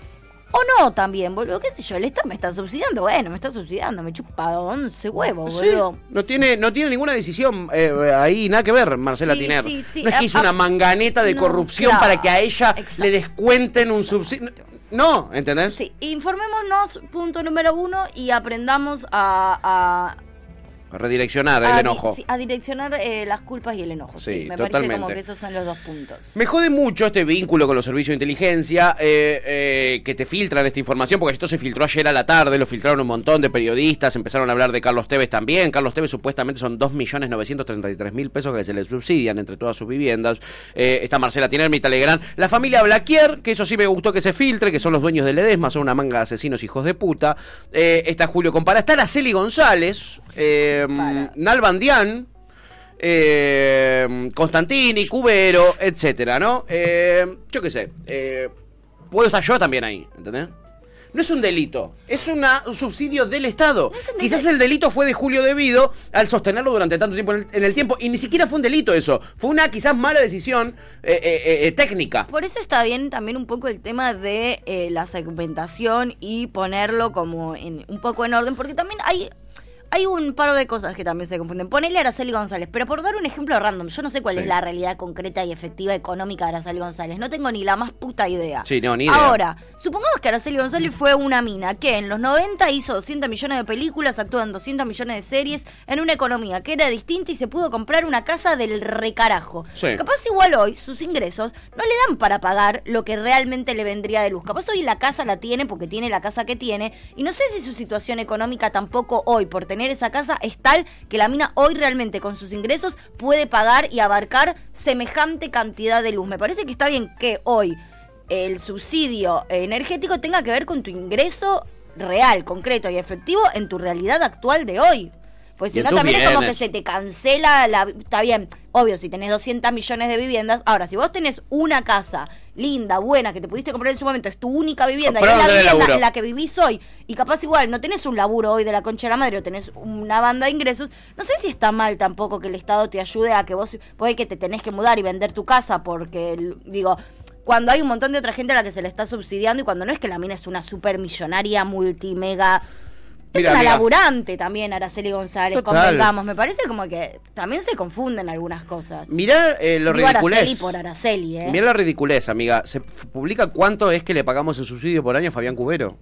Speaker 2: O no también, boludo, qué sé yo, el Estado me está subsidiando, bueno, me está subsidiando, me chupa 11 huevos,
Speaker 1: Sí,
Speaker 2: boludo.
Speaker 1: no tiene, no tiene ninguna decisión eh, ahí, nada que ver, Marcela
Speaker 2: Sí,
Speaker 1: Tiner.
Speaker 2: sí.
Speaker 1: No es que hizo
Speaker 2: A-
Speaker 1: una
Speaker 2: a-
Speaker 1: manganeta de
Speaker 2: no,
Speaker 1: corrupción
Speaker 2: claro,
Speaker 1: para que a ella
Speaker 2: exacto,
Speaker 1: le descuenten un subsidio. No, ¿entendés?
Speaker 2: Sí, informémonos, punto número uno, y aprendamos a- a,
Speaker 1: Redireccionar el
Speaker 2: a,
Speaker 1: enojo.
Speaker 2: sí, a direccionar eh, las culpas y el enojo. Sí,
Speaker 1: Sí,
Speaker 2: me
Speaker 1: totalmente.
Speaker 2: parece como que esos son los dos puntos.
Speaker 1: Me jode mucho este vínculo con los servicios de inteligencia eh, eh, que te filtran esta información, porque esto se filtró ayer a la tarde, lo filtraron un montón de periodistas, empezaron a hablar de Carlos Tevez también. Carlos Tevez supuestamente son 2.933.000 pesos que se le subsidian entre todas sus viviendas. Eh, está Marcela Tiner, Mirta Legrand. La familia Blaquier, que eso sí me gustó que se filtre, que son los dueños del Edesma, son una manga de asesinos hijos de puta. Eh, está Julio Compara, está Araceli González, eh, Nalbandián. eh, Constantini, Cubero, etcétera, ¿no? Eh, yo qué sé. eh, puedo estar yo también ahí, ¿entendés? no es un delito, es una- un subsidio del Estado. Quizás el delito fue de Julio debido al sostenerlo durante tanto tiempo en el, en el tiempo, y ni siquiera fue un delito eso, fue una quizás mala decisión eh, eh, eh, técnica.
Speaker 2: Por eso está bien también un poco el tema de eh, la segmentación y ponerlo como en, un poco en orden, porque también hay hay un par de cosas que también se confunden. Ponele a Araceli González, pero por dar un ejemplo random, yo no sé cuál
Speaker 1: Sí.
Speaker 2: es la realidad concreta y efectiva económica de Araceli González, no tengo ni la más puta idea.
Speaker 1: Sí, no, ni idea.
Speaker 2: Ahora, supongamos que Araceli González fue una mina que en los 90 hizo 200 millones de películas, actuó en 200 millones de series, en una economía que era distinta y se pudo comprar una casa del recarajo.
Speaker 1: Sí.
Speaker 2: Capaz igual hoy sus ingresos no le dan para pagar lo que realmente le vendría de luz. Capaz hoy la casa la tiene porque tiene la casa que tiene y no sé si su situación económica tampoco hoy por tener esa casa es tal que la mina hoy realmente con sus ingresos puede pagar y abarcar semejante cantidad de luz. Me parece que está bien que hoy el subsidio energético tenga que ver con tu ingreso real, concreto y efectivo en tu realidad actual de hoy. Pues si no, también es como que se te cancela la... Está bien, obvio, si tenés 200 millones de viviendas. Ahora, si vos tenés una casa linda, buena, que te pudiste comprar en su momento, es tu única vivienda, y es la vivienda
Speaker 1: laburo.
Speaker 2: en la que vivís hoy, y capaz igual no tenés un laburo hoy de la concha de la madre o tenés una banda de ingresos, no sé si está mal tampoco que el Estado te ayude a que vos, vos que te tenés que mudar y vender tu casa, porque, digo... Cuando hay un montón de otra gente a la que se le está subsidiando y cuando no es que la mina es una super millonaria, multimega es
Speaker 1: Mira,
Speaker 2: una laburante también, Araceli González,
Speaker 1: Total.
Speaker 2: convengamos. Me parece como que también se confunden algunas cosas.
Speaker 1: Mirá eh, lo
Speaker 2: Digo Araceli
Speaker 1: ridiculez.
Speaker 2: por Araceli, ¿eh?
Speaker 1: Mirá la ridiculez, amiga. Se publica cuánto es que le pagamos el subsidio por año a Fabián Cubero.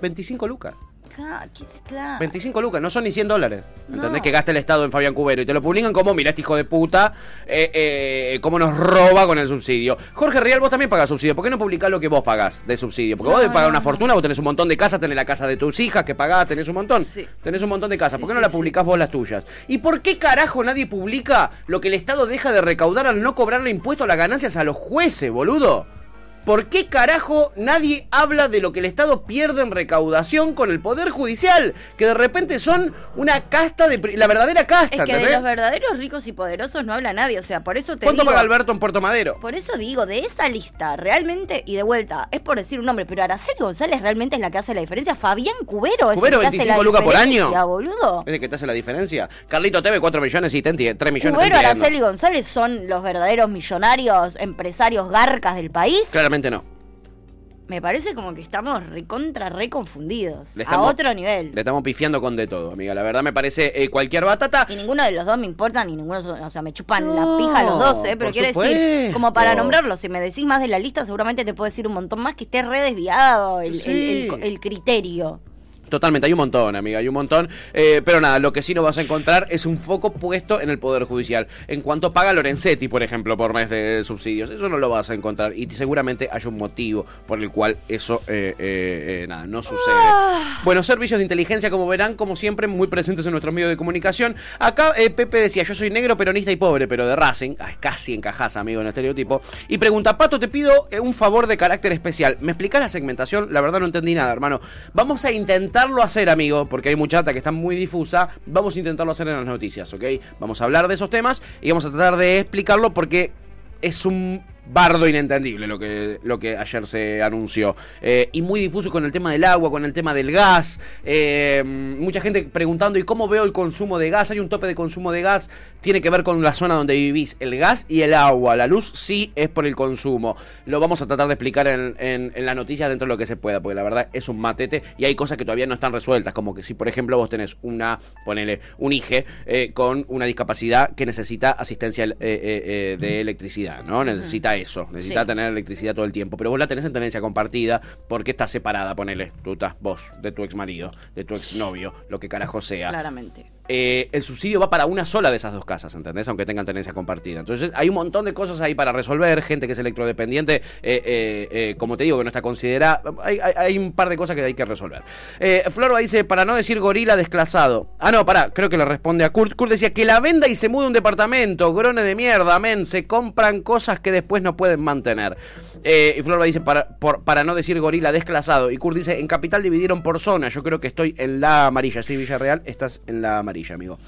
Speaker 1: 25 lucas.
Speaker 2: Claro, ¿qué es- claro.
Speaker 1: 25 lucas, no son ni 100 dólares. ¿Entendés?
Speaker 2: No.
Speaker 1: Que gasta el Estado en Fabián Cubero. Y te lo publican como, mira, este hijo de puta, eh, eh, cómo nos roba con el subsidio. Jorge Real, vos también pagás subsidio. ¿Por qué no publicás lo que vos pagás de subsidio? Porque vos debes pagar una fortuna, vos tenés un montón de casas, tenés la casa de tus hijas que pagás, tenés un montón. Tenés un montón de casas. ¿Por qué no la publicás vos las tuyas? ¿Y por qué carajo nadie publica lo que el Estado deja de recaudar al no cobrarle impuesto a las ganancias a los jueces, boludo? ¿Por qué carajo nadie habla de lo que el Estado pierde en recaudación con el Poder Judicial? Que de repente son una casta de... La verdadera casta,
Speaker 2: Es que de los verdaderos ricos y poderosos no habla nadie. O sea, por eso te
Speaker 1: ¿Cuánto
Speaker 2: digo.
Speaker 1: paga Alberto en Puerto Madero?
Speaker 2: Por eso digo, de esa lista, realmente, y de vuelta, es por decir un nombre, pero Araceli González realmente es la que hace la diferencia. Fabián Cubero es
Speaker 1: ¿Cubero
Speaker 2: el que hace
Speaker 1: 25
Speaker 2: la
Speaker 1: lucas por año?
Speaker 2: boludo.
Speaker 1: ¿Es el que te hace la diferencia? Carlito TV, 4 millones y Tenti, 3 millones.
Speaker 2: Cubero, Araceli González son los verdaderos millonarios, empresarios garcas del país.
Speaker 1: Claramente no.
Speaker 2: Me parece como que estamos recontra reconfundidos.
Speaker 1: Le
Speaker 2: A
Speaker 1: estamos-
Speaker 2: otro nivel.
Speaker 1: Le estamos pifiando con de todo, amiga. La verdad me parece eh, cualquier batata.
Speaker 2: Y ninguno de los dos me importa, ni ninguno, o sea, me chupan la pija los dos, ¿eh? Pero quiero decir, como para nombrarlos, si me decís más de la lista, seguramente te puedo decir un montón más que esté re desviado el,
Speaker 1: Sí.
Speaker 2: el- el- el criterio.
Speaker 1: Totalmente, hay un montón, amiga, hay un montón. Eh, pero nada, lo que sí no vas a encontrar es un foco puesto en el Poder Judicial. En cuanto paga Lorenzetti, por ejemplo, por mes de subsidios, eso no lo vas a encontrar. Y seguramente hay un motivo por el cual eso, eh, eh, nada, no sucede. Bueno, servicios de inteligencia, como verán, como siempre, muy presentes en nuestros medios de comunicación. Acá Pepe decía, yo soy negro, peronista y pobre, pero de Racing. Ah, casi encajás, amigo, en el estereotipo. Y pregunta, Pato, te pido un favor de carácter especial. ¿Me explicás la segmentación? La verdad no entendí nada, hermano. Vamos a intentarlo hacer, amigo, porque hay mucha data que está muy difusa. Vamos a intentarlo hacer en las noticias, ¿ok? Vamos a hablar de esos temas y vamos a tratar de explicarlo porque es un bardo inentendible lo que, lo que ayer se anunció. Eh, y muy difuso con el tema del agua, con el tema del gas. Eh, mucha gente preguntando, ¿y cómo veo el consumo de gas? Hay un tope de consumo de gas. Tiene que ver con la zona donde vivís. El gas y el agua. La luz sí es por el consumo. Lo vamos a tratar de explicar en, en, en las noticias dentro de lo que se pueda, porque la verdad es un matete y hay cosas que todavía no están resueltas. Como que si, por ejemplo, vos tenés una, ponele, un IGE eh, con una discapacidad que necesita asistencia eh, de electricidad, ¿no? Necesita eso, necesita
Speaker 2: Sí.
Speaker 1: tener electricidad todo el tiempo. Pero vos la tenés en tenencia compartida porque estás separada, ponele. Tú estás vos, de tu ex marido, de tu ex novio, lo que carajo sea.
Speaker 2: Claramente.
Speaker 1: Eh, el subsidio va para una sola de esas dos casas, ¿entendés? Aunque tengan tenencia compartida. Entonces hay un montón de cosas ahí para resolver. Gente que es electrodependiente, eh, eh, como te digo, que no está considerada. Hay, hay- hay un par de cosas que hay que resolver. Florba dice, para no decir gorila desclasado. Ah, no, pará, creo que le responde a Kurt. Kurt decía, que la venda y se mude un departamento. Grone de mierda, men. Se compran cosas que después no pueden mantener. Eh, y Florba dice, para, por- para no decir gorila desclasado. Y Kurt dice, en Capital dividieron por zona. Yo creo que estoy en la amarilla. Sí, Villarreal, estás en la amarilla, amigo.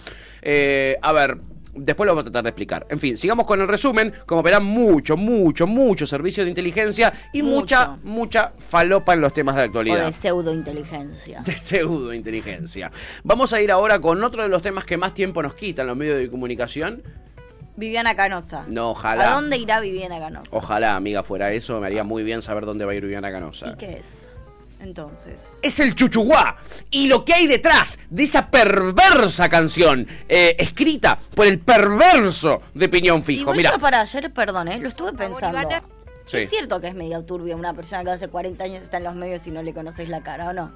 Speaker 1: Eh, a ver, Después lo vamos a tratar de explicar. En fin, sigamos con el resumen. Como verán, mucho, mucho, mucho servicio de inteligencia y mucha, mucha falopa en los temas de
Speaker 2: O
Speaker 1: actualidad.
Speaker 2: de pseudointeligencia.
Speaker 1: de pseudointeligencia. Vamos a ir ahora con otro de los temas que más tiempo nos quitan los medios de comunicación.
Speaker 2: Viviana Canosa.
Speaker 1: No, ojalá.
Speaker 2: ¿A dónde irá Viviana Canosa?
Speaker 1: Ojalá, amiga, fuera eso. Me haría muy bien saber dónde va a ir Viviana Canosa.
Speaker 2: ¿Y qué es? Entonces.
Speaker 1: Es el chuchuguá. Y lo que hay detrás de esa perversa canción, eh, escrita por el perverso de Piñón Fijo. Mira,
Speaker 2: yo para ayer, perdón, ¿eh? lo estuve pensando.
Speaker 1: Sí.
Speaker 2: Es cierto que es medio turbia una persona que hace 40 años está en los medios y no le conoces la cara, ¿o no?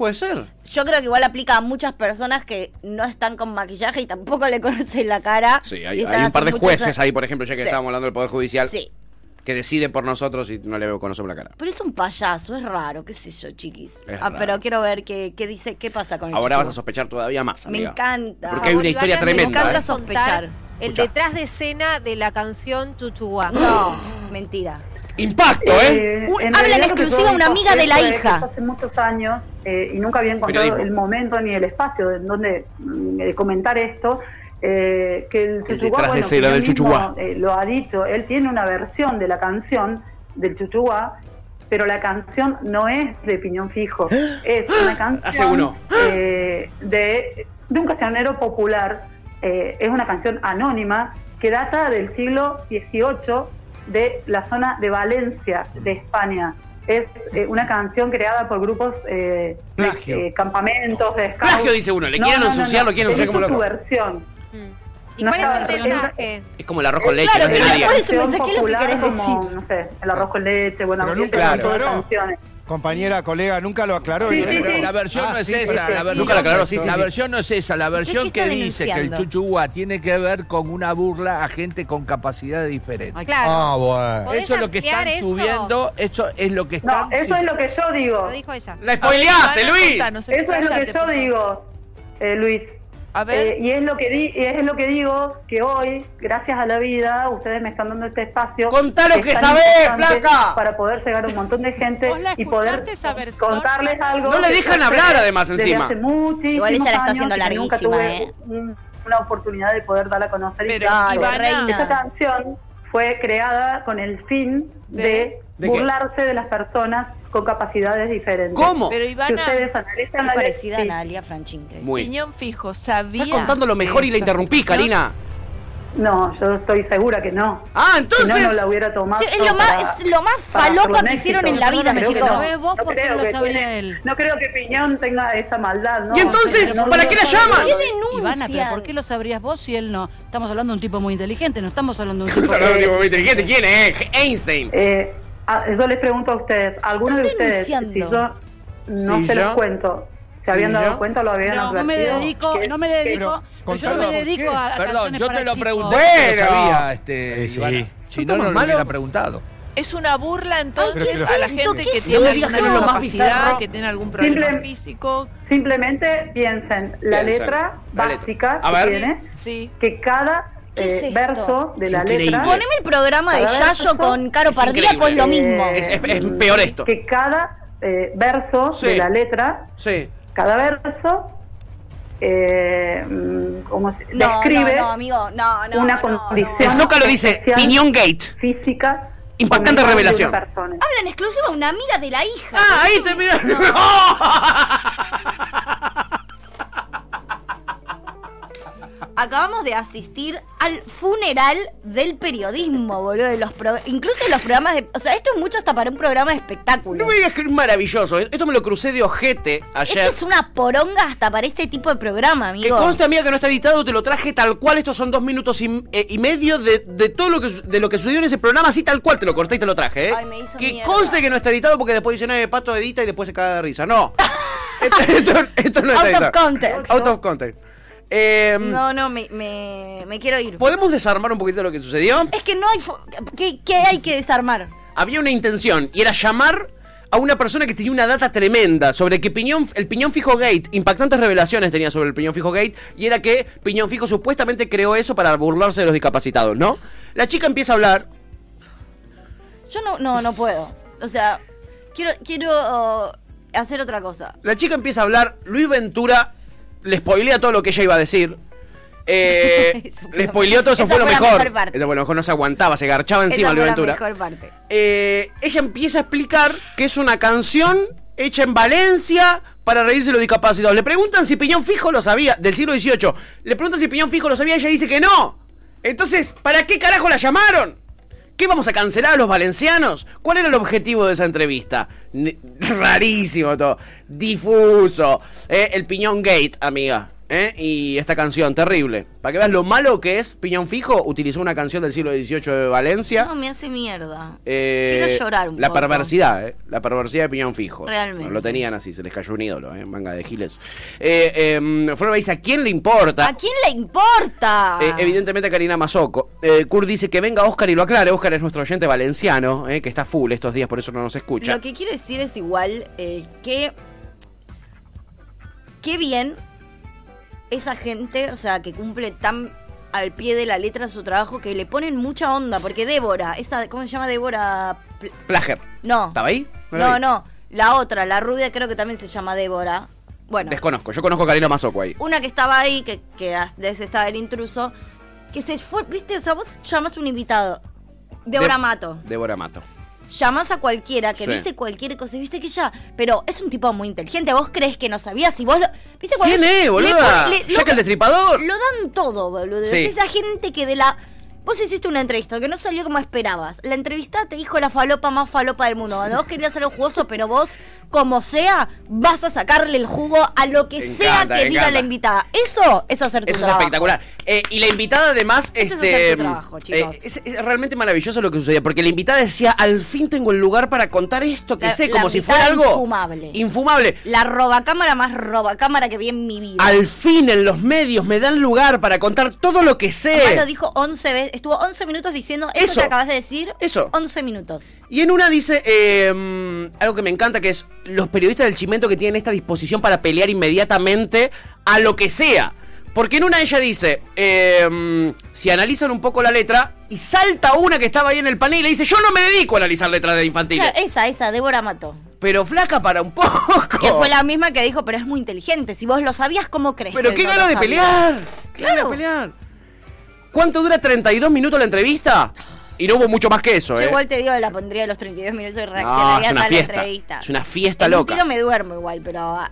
Speaker 1: Puede ser.
Speaker 2: Yo creo que igual aplica a muchas personas que no están con maquillaje y tampoco le conocen la cara.
Speaker 1: Sí, hay, un par de jueces ahí, por ejemplo, ya que
Speaker 2: Sí.
Speaker 1: estábamos hablando del Poder Judicial,
Speaker 2: Sí.
Speaker 1: que decide por nosotros y no le conocemos la cara.
Speaker 2: Pero es un payaso, es raro, qué sé yo, chiquis.
Speaker 1: Es
Speaker 2: ah,
Speaker 1: raro.
Speaker 2: pero quiero ver qué, qué dice, qué pasa con el
Speaker 1: Ahora vas a sospechar todavía más,
Speaker 2: Me encanta.
Speaker 1: Porque hay una historia tremenda.
Speaker 2: Me encanta
Speaker 1: ¿eh?
Speaker 2: sospechar.
Speaker 11: El
Speaker 1: Escuchá.
Speaker 11: detrás de escena de la canción Chuchuá.
Speaker 2: No, mentira.
Speaker 1: Impacto, ¿eh?
Speaker 12: En
Speaker 2: habla en exclusiva una amiga de la hija.
Speaker 12: Hace muchos años eh, y nunca había encontrado
Speaker 1: Periodismo.
Speaker 12: el momento ni el espacio en donde mm, eh, comentar esto. eh, que el Chuchuá,
Speaker 1: de
Speaker 12: bueno,
Speaker 1: escena
Speaker 12: que
Speaker 1: del
Speaker 12: mismo,
Speaker 1: Chuchuá.
Speaker 12: eh, lo ha dicho, él tiene una versión de la canción del Chuchuá, pero la canción no es de piñón fijo, [GASPS] es una canción eh, de, de un cancionero popular, eh, es una canción anónima que data del siglo XVIII de la zona de Valencia, de España. Es eh, una canción creada por grupos eh, de eh, campamentos, de scouts.
Speaker 1: Plagio, dice uno, le quieren ensuciar, lo quieren
Speaker 12: hizo
Speaker 1: como
Speaker 12: su
Speaker 1: loco.
Speaker 12: versión.
Speaker 11: ¿Y
Speaker 12: No
Speaker 11: cuál es el mensaje?
Speaker 1: Es como el arroz con leche,
Speaker 12: claro,
Speaker 1: no es de nadie.
Speaker 12: eso
Speaker 2: pensé,
Speaker 12: pensé,
Speaker 2: ¿qué es lo que querés
Speaker 12: como,
Speaker 2: decir?
Speaker 12: No sé, el arroz con leche, bueno, de
Speaker 9: aclaró.
Speaker 12: canciones.
Speaker 9: Compañera, colega, nunca lo aclaró.
Speaker 12: Sí,
Speaker 9: ¿eh?
Speaker 12: sí, sí.
Speaker 13: La versión
Speaker 9: Ah,
Speaker 13: no es
Speaker 9: sí,
Speaker 13: esa, la versión,
Speaker 1: Nunca la aclaró, sí, sí,
Speaker 13: la versión no es esa, la versión que dice que el chuchuá tiene que ver con una burla a gente con capacidades diferentes.
Speaker 11: Claro.
Speaker 9: Ah, bueno.
Speaker 11: ¿Podés
Speaker 13: Eso es lo que están
Speaker 11: eso?
Speaker 13: subiendo, eso es lo que
Speaker 12: No,
Speaker 13: están
Speaker 12: eso es lo que yo digo.
Speaker 11: Lo dijo ella.
Speaker 1: ¡La spoileaste, Luis!
Speaker 12: Eso es lo que yo digo, eh, Luis.
Speaker 14: A ver.
Speaker 12: Eh, y es lo que di- y es lo que digo que hoy, gracias a la vida, ustedes me están dando este espacio.
Speaker 1: Contá lo que sabés, flaca.
Speaker 12: Para poder llegar a un montón de gente
Speaker 15: ¿Vos la
Speaker 12: y poder
Speaker 15: versión?
Speaker 12: contarles algo.
Speaker 1: No le dejan hablar, además, encima.
Speaker 12: Hace
Speaker 2: Igual ella la está haciendo
Speaker 12: que nunca
Speaker 2: larguísima,
Speaker 12: tuve
Speaker 2: ¿eh?
Speaker 12: un- una oportunidad de poder darla a conocer. y
Speaker 14: Pero, Ivana,
Speaker 12: esta canción fue creada con el fin de,
Speaker 14: ¿De?
Speaker 1: ¿De qué?
Speaker 12: burlarse de las personas con capacidades diferentes.
Speaker 1: ¿Cómo?
Speaker 14: Pero
Speaker 12: Si
Speaker 14: Ivana,
Speaker 12: ustedes analizan la
Speaker 2: parecida
Speaker 12: sí.
Speaker 2: a Nalia Franchín.
Speaker 1: Muy.
Speaker 14: Piñón Fijo, ¿sabía?
Speaker 1: Estás contando lo mejor y la
Speaker 14: canción?
Speaker 1: Karina.
Speaker 12: No, yo estoy segura que no.
Speaker 1: Ah,
Speaker 12: Si
Speaker 1: entonces.
Speaker 12: no, no la hubiera tomado.
Speaker 2: Sí, es lo más, es lo más falopa que hicieron en la vida,
Speaker 12: que
Speaker 2: chicos.
Speaker 12: no.
Speaker 15: ¿Sabés vos
Speaker 12: No
Speaker 15: por qué
Speaker 12: creo
Speaker 15: lo
Speaker 12: que
Speaker 15: sabría
Speaker 12: tiene-
Speaker 15: él?
Speaker 12: No creo que Piñón tenga esa maldad, ¿no?
Speaker 1: ¿Y entonces,
Speaker 12: No,
Speaker 1: para qué la
Speaker 12: sabe.
Speaker 1: llaman?
Speaker 2: ¿Qué
Speaker 15: Ivana, pero
Speaker 2: denuncian?
Speaker 15: ¿por qué lo sabrías vos si él no? Estamos hablando de un tipo muy inteligente, no estamos hablando de un tipo...
Speaker 1: Estamos hablando de un tipo muy inteligente. ¿Quién es? Einstein.
Speaker 12: Eh, ah, yo les pregunto a ustedes, ¿alguno de ustedes,
Speaker 2: denunciando.
Speaker 12: si yo no
Speaker 1: Si
Speaker 12: se
Speaker 1: yo-
Speaker 12: los cuento, se
Speaker 1: si
Speaker 12: habían
Speaker 1: yo-
Speaker 12: dado cuenta o lo habían
Speaker 15: No, no me dedico, no me dedico,
Speaker 9: Pero,
Speaker 15: yo no me
Speaker 9: contalo, ¿por
Speaker 15: dedico a, a
Speaker 13: Perdón, yo te lo pregunté lo sabía, este,
Speaker 9: Sí, sí.
Speaker 13: Ivana.
Speaker 1: ¿Son
Speaker 13: Si no, no lo hubiera preguntado.
Speaker 14: Es una burla entonces a la
Speaker 2: ¿Qué
Speaker 14: gente que tiene
Speaker 2: ¿Qué
Speaker 14: alguna
Speaker 2: es lo
Speaker 1: más
Speaker 14: discapacidad,
Speaker 1: bizarro?
Speaker 14: que tiene algún problema
Speaker 12: Simple-
Speaker 14: físico.
Speaker 12: Simplemente piensen la
Speaker 1: Piensen,
Speaker 12: letra
Speaker 1: la letra.
Speaker 12: básica
Speaker 1: A
Speaker 12: que tiene,
Speaker 14: Sí.
Speaker 12: que cada
Speaker 2: ¿Qué es
Speaker 12: eh, verso de
Speaker 1: Es
Speaker 12: la
Speaker 1: increíble.
Speaker 12: letra...
Speaker 2: Poneme el programa de Yayo con Caro
Speaker 1: es
Speaker 2: Pardíaco, es lo mismo.
Speaker 12: eh,
Speaker 1: Es- es- es peor esto.
Speaker 12: Que cada eh, verso
Speaker 1: Sí.
Speaker 12: de la letra,
Speaker 1: Sí.
Speaker 12: Cada verso, eh, ¿cómo se
Speaker 2: No,
Speaker 12: describe
Speaker 2: no, no, amigo, no, no,
Speaker 12: una
Speaker 2: no,
Speaker 12: condición
Speaker 1: El Zócalo dice Piñón Gate.
Speaker 12: física
Speaker 1: Impactante revelación.
Speaker 12: una persona.
Speaker 2: Habla en exclusiva una amiga de la hija.
Speaker 1: Ah, ahí termina. [LAUGHS]
Speaker 2: Acabamos de asistir al funeral del periodismo, boludo. De los pro- incluso los programas de. O sea, esto es mucho hasta para un programa de espectáculo.
Speaker 1: No me digas que es maravilloso. Esto me lo crucé de ojete
Speaker 2: Esto
Speaker 1: ayer.
Speaker 2: es una poronga hasta para este tipo de programa,
Speaker 1: Que
Speaker 2: amigo.
Speaker 1: conste, amiga, que no está editado, te lo traje tal cual. Estos son dos minutos y, eh, y medio de, de todo lo que, de lo que sucedió en ese programa, así tal cual te lo corté y te lo traje, ¿eh?
Speaker 2: Ay, me hizo
Speaker 1: que
Speaker 2: mierda.
Speaker 1: conste que no está editado porque después dice, no, Pato edita y después se caga de risa. No. [LAUGHS] esto, esto- esto no está
Speaker 2: Out of context.
Speaker 1: Out of context. Eh,
Speaker 2: No, no, me, me, me quiero ir.
Speaker 1: ¿Podemos desarmar un poquito lo que sucedió?
Speaker 2: Es que no hay. ¿Qué, qué hay que desarmar?
Speaker 1: Había una intención y era llamar a una persona que tenía una data tremenda sobre que Piñón, el Piñón Fijo Gate, impactantes revelaciones tenía sobre el Piñón Fijo Gate, y era que Piñón Fijo supuestamente creó eso para burlarse de los discapacitados, ¿no? La chica empieza a hablar,
Speaker 2: Yo no, no, no puedo. O sea, quiero, quiero hacer otra cosa.
Speaker 1: la chica empieza a hablar, Luis Ventura le spoilea todo lo que ella iba a decir. Eh, [LAUGHS] le spoileó todo, eso fue lo mejor.
Speaker 2: mejor parte.
Speaker 1: Eso fue lo mejor, no se aguantaba, se garchaba encima Luis
Speaker 2: la mejor parte.
Speaker 1: Eh, ella empieza a explicar que es una canción hecha en Valencia para reírse de los discapacitados. Le preguntan si Piñón Fijo lo sabía, del siglo XVIII. Le preguntan si Piñón Fijo lo sabía, ella dice que no. Entonces, ¿para qué carajo la llamaron? ¿Qué vamos a cancelar a los valencianos? ¿Cuál era el objetivo de esa entrevista? N- rarísimo todo. Difuso. Eh, el Piñón Gate, amiga. ¿Eh? Y esta canción, terrible. Para que veas lo malo que es, Piñón Fijo utilizó una canción del siglo XVIII de Valencia.
Speaker 2: No, me hace mierda.
Speaker 1: Eh,
Speaker 2: Quiero llorar un
Speaker 1: la
Speaker 2: poco.
Speaker 1: perversidad, ¿eh? La perversidad de Piñón Fijo.
Speaker 2: Realmente.
Speaker 1: Lo tenían así, se les cayó un ídolo, ¿eh? Manga de giles. Eh, eh, Flor dice, ¿a quién le importa?
Speaker 2: ¿A quién le importa?
Speaker 1: Eh, evidentemente a Karina Mazoco. Eh, Kurt dice que venga Oscar y lo aclare. Oscar es nuestro oyente valenciano, que está full estos días, por eso no nos escucha.
Speaker 2: Lo que quiero decir es igual que. Qué bien esa gente, o sea, que cumple tan al pie de la letra su trabajo que le ponen mucha onda. Porque Débora, esa, ¿cómo se llama Débora? Pl-
Speaker 1: Plager.
Speaker 2: No.
Speaker 1: ¿Estaba ahí?
Speaker 2: No, no. La otra, la rubia, creo que también se llama Débora. Bueno,
Speaker 1: Desconozco. Yo conozco a Karina Mazoco ahí.
Speaker 2: una que estaba ahí, que, que veces estaba el intruso, que se fue, viste, o sea, vos llamas a un invitado. Débora
Speaker 1: De-
Speaker 2: Mato.
Speaker 1: Débora Mato.
Speaker 2: Llamás a cualquiera que
Speaker 1: Sí.
Speaker 2: dice cualquier cosa, y viste que ya, pero es un tipo muy inteligente, vos crees que no sabías y vos lo, ¿viste cuando
Speaker 1: ¿Quién es,
Speaker 2: le
Speaker 1: boluda?
Speaker 2: pon- le-
Speaker 1: Jack el Destripador.
Speaker 2: Lo dan todo, boludo.
Speaker 1: Sí.
Speaker 2: Es esa gente que de la Vos hiciste una entrevista que no salió como esperabas. La entrevista te dijo la falopa más falopa del mundo. Vos querías hacerlo jugoso, pero vos, como sea, vas a sacarle el jugo a lo que
Speaker 1: Me
Speaker 2: sea
Speaker 1: encanta,
Speaker 2: que diga
Speaker 1: encanta.
Speaker 2: la invitada. Eso es hacer tu
Speaker 1: Eso es
Speaker 2: trabajo.
Speaker 1: espectacular. Eh, y la invitada además,
Speaker 2: Eso es
Speaker 1: este,
Speaker 2: hacer tu trabajo, chicos.
Speaker 1: eh, es, es realmente maravilloso lo que sucedía, porque la invitada decía, al fin tengo el lugar para contar esto que
Speaker 2: La-
Speaker 1: sé, como si fuera algo
Speaker 2: infumable.
Speaker 1: infumable.
Speaker 2: La robacámara más robacámara que vi en mi vida.
Speaker 1: Al fin en los medios me dan lugar para contar todo lo que sé.
Speaker 2: Además lo dijo 11 veces, estuvo 11 minutos diciendo eso,
Speaker 1: Eso.
Speaker 2: que acabas de decir.
Speaker 1: Eso.
Speaker 2: 11 minutos.
Speaker 1: Y en una dice eh, algo que me encanta, que es los periodistas del Chimento que tienen esta disposición para pelear inmediatamente a lo que sea. Porque en una ella dice, eh, si analizan un poco la letra, y salta una que estaba ahí en el panel y le dice, yo no me dedico a analizar letras de infantiles.
Speaker 2: Claro, esa, esa, Débora Mató.
Speaker 1: Pero flaca para un poco.
Speaker 2: Que fue la misma que dijo, pero es muy inteligente. Si vos lo sabías, ¿cómo crees?
Speaker 1: Pero qué
Speaker 2: no
Speaker 1: gana
Speaker 2: lo
Speaker 1: de pelear. Qué gana de pelear. ¿Cuánto dura 32 minutos la entrevista? Y no hubo mucho más que eso,
Speaker 2: Yo
Speaker 1: ¿eh?
Speaker 2: igual te digo, la pondría a los 32 minutos y
Speaker 1: No,
Speaker 2: reaccionaría
Speaker 1: es una
Speaker 2: a la
Speaker 1: fiesta.
Speaker 2: entrevista.
Speaker 1: Es una fiesta
Speaker 2: en un
Speaker 1: loca.
Speaker 2: tiro me duermo igual, pero ah,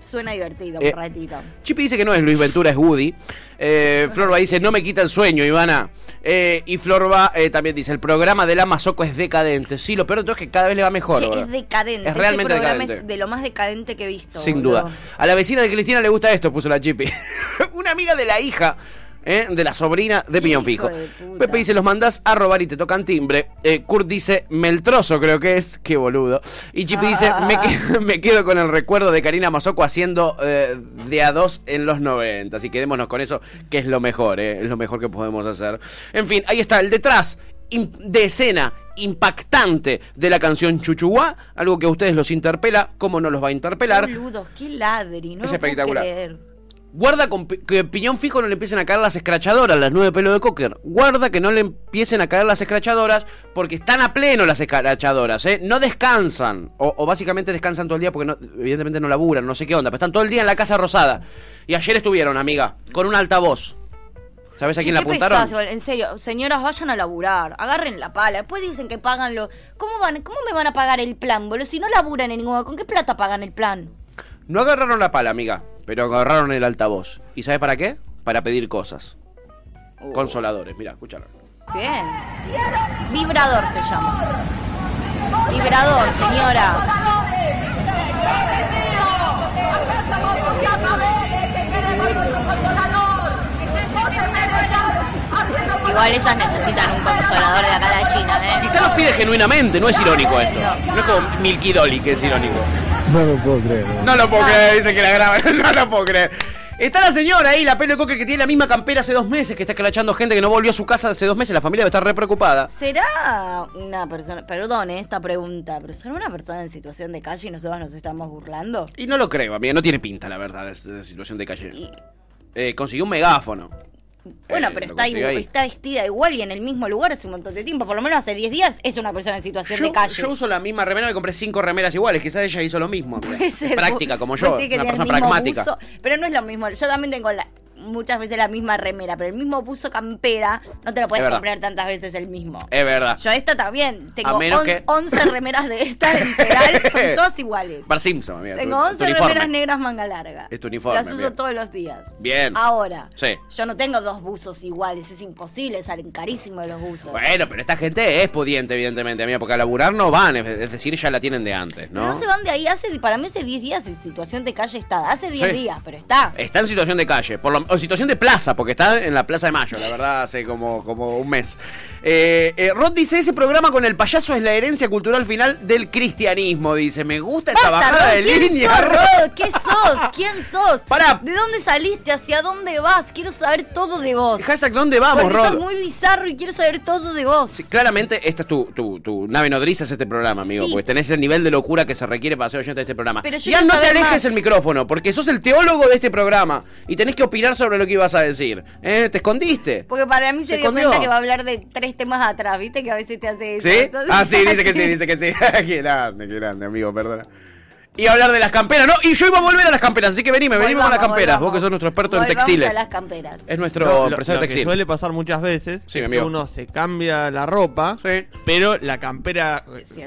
Speaker 2: suena divertido
Speaker 1: Eh,
Speaker 2: un ratito.
Speaker 1: Chipi dice que no es Luis Ventura, es Woody. Eh, Florba dice, no me quita el sueño, Ivana. Eh, y Florba eh, también dice, el programa de la Mazoco es decadente. Sí, lo peor de todo es que cada vez le va mejor.
Speaker 2: Che,
Speaker 1: boludo.
Speaker 2: es decadente.
Speaker 1: Es realmente
Speaker 2: Ese programa
Speaker 1: decadente.
Speaker 2: es de lo más decadente que he visto.
Speaker 1: Sin
Speaker 2: boludo.
Speaker 1: duda. A la vecina de Cristina le gusta esto, puso la Chipi. [LAUGHS] Una amiga de la hija. ¿Eh? De la sobrina de Piñón Fijo.
Speaker 2: de.
Speaker 1: Pepe dice, los mandás a robar y te tocan timbre. Eh, Kurt dice, Meltroso creo que es. Qué boludo. Y Chipi dice, [LAUGHS] me, [LAUGHS] me quedo con el recuerdo de Karina Mazoco haciendo eh, de a dos en los 90. Así quedémonos con eso, que es lo mejor, ¿eh? es lo mejor que podemos hacer. En fin, ahí está el detrás de escena impactante de la canción Chuchuá, algo que a ustedes los interpela, ¿cómo no los va a interpelar?
Speaker 2: Boludos, qué ladri, ¿no?
Speaker 1: Es
Speaker 2: lo puedo
Speaker 1: espectacular.
Speaker 2: creer.
Speaker 1: Guarda con que piñón fijo no le empiecen a caer las escrachadoras, las nueve pelos de cocker. Guarda que no le empiecen a caer las escrachadoras porque están a pleno las escrachadoras, ¿eh? No descansan. O, o básicamente descansan todo el día porque no- evidentemente no laburan, no sé qué onda. Pero están todo el día en la Casa Rosada. Y ayer estuvieron, amiga, con un altavoz. ¿Sabes a quién la apuntaron?
Speaker 2: pesás, en serio, señoras, vayan a laburar, agarren la pala. Después dicen que pagan lo. ¿Cómo van? ¿Cómo me van a pagar el plan, boludo? Si no laburan en ningún. ¿Con qué plata pagan el plan?
Speaker 1: No agarraron la pala, amiga, pero agarraron el altavoz. ¿Y sabes para qué? Para pedir cosas. Consoladores, mira, escúchalo.
Speaker 2: Bien. Vibrador se llama. Vibrador, señora. Igual ellas necesitan un consolador de acá de China, ¿eh?
Speaker 1: Quizá los pide genuinamente, no es irónico esto. No, es como Milky Dolly, que es irónico.
Speaker 8: No lo puedo creer.
Speaker 1: No lo puedo creer, dice que la graba. [LAUGHS] No lo puedo creer. Está la señora ahí, la pelo de coque que tiene la misma campera hace dos meses, que está escrachando gente que no volvió a su casa hace dos meses. La familia debe estar re preocupada.
Speaker 2: ¿Será una persona, perdón eh, esta pregunta, pero será una persona en situación de calle y nosotros nos estamos burlando?
Speaker 1: Y no lo creo, amiga, no tiene pinta, la verdad, de de situación de calle. Eh, consiguió un megáfono.
Speaker 2: Bueno,
Speaker 1: Eh,
Speaker 2: pero está,
Speaker 1: ahí.
Speaker 2: está vestida igual y en el mismo lugar hace un montón de tiempo, por lo menos hace 10 días es una persona en situación
Speaker 1: Yo,
Speaker 2: de calle.
Speaker 1: yo uso la misma remera, me compré cinco remeras iguales. Quizás ella hizo lo mismo. [LAUGHS]
Speaker 2: Puede ser,
Speaker 1: práctica como yo, una persona pragmática.
Speaker 2: pero no es lo mismo. Yo también tengo la- muchas veces la misma remera, pero el mismo buzo campera no te lo
Speaker 1: Es
Speaker 2: puedes comprar tantas veces el mismo.
Speaker 1: Es verdad.
Speaker 2: Yo esta también, tengo
Speaker 1: A menos
Speaker 2: on-
Speaker 1: que-
Speaker 2: 11 [LAUGHS] remeras de esta, literal, son [LAUGHS] todas iguales.
Speaker 1: Bar Simpson, amiga.
Speaker 2: Tengo
Speaker 1: tu- tu
Speaker 2: 11
Speaker 1: uniforme.
Speaker 2: remeras negras manga larga.
Speaker 1: Es tu uniforme,
Speaker 2: Las uso
Speaker 1: bien.
Speaker 2: todos los días.
Speaker 1: Bien.
Speaker 2: Ahora,
Speaker 1: Sí.
Speaker 2: yo no tengo dos buzos iguales, es imposible, salen carísimos los buzos.
Speaker 1: Bueno, pero esta gente es pudiente, evidentemente, amiga, porque a laburar no van, es decir, ya la tienen de antes,
Speaker 2: Pero
Speaker 1: ¿no?
Speaker 2: no se van de ahí, hace, para mí hace 10 días en situación de calle está. Hace 10
Speaker 1: Sí.
Speaker 2: días, pero está.
Speaker 1: Está en situación de calle, por lo, o situación de plaza, porque está en la Plaza de Mayo, la verdad, hace como, como un mes. Eh, eh, Rod dice, ese programa con el payaso es la herencia cultural final del cristianismo, dice. Me gusta esa
Speaker 2: Basta,
Speaker 1: bajada
Speaker 2: Rod,
Speaker 1: de
Speaker 2: ¿quién
Speaker 1: línea,
Speaker 2: sos,
Speaker 1: Rod.
Speaker 2: ¿Qué sos? ¿Quién sos?
Speaker 1: Pará.
Speaker 2: ¿De dónde saliste? ¿Hacia dónde vas? Quiero saber todo de vos.
Speaker 1: Hashtag, ¿dónde vamos,
Speaker 2: Porque
Speaker 1: Rod?
Speaker 2: sos muy bizarro y quiero saber todo de vos.
Speaker 1: Sí, claramente, esta es tu, tu, tu nave nodriza, es este programa, amigo,
Speaker 2: Sí.
Speaker 1: porque tenés el nivel de locura que se requiere para ser oyente de este programa.
Speaker 2: Pero yo
Speaker 1: ya no te alejes
Speaker 2: más.
Speaker 1: el micrófono, porque sos el teólogo de este programa y tenés que opinar sobre lo que ibas a decir. ¿Eh? ¿Te escondiste?
Speaker 2: Porque para mí se,
Speaker 1: Se
Speaker 2: dio
Speaker 1: escondió.
Speaker 2: cuenta que va a hablar de tres temas atrás, ¿viste? Que a veces te hace eso.
Speaker 1: ¿Sí?
Speaker 2: Entonces,
Speaker 1: Ah, sí, [LAUGHS] dice que sí, dice que sí. [LAUGHS] qué grande, qué grande, amigo, perdona. Y hablar de las camperas, ¿no? Y yo iba a volver a las camperas, así que venime, venimos con las
Speaker 2: Volvamos,
Speaker 1: camperas.
Speaker 2: volvamos.
Speaker 1: Vos que sos nuestro experto en
Speaker 2: Volvamos
Speaker 1: textiles.
Speaker 2: a las camperas.
Speaker 1: Es nuestro
Speaker 16: No, lo-
Speaker 1: empresario
Speaker 16: lo
Speaker 1: textil.
Speaker 16: suele pasar muchas veces
Speaker 1: Sí,
Speaker 16: es
Speaker 1: mi
Speaker 16: que uno se cambia la ropa, pero la campera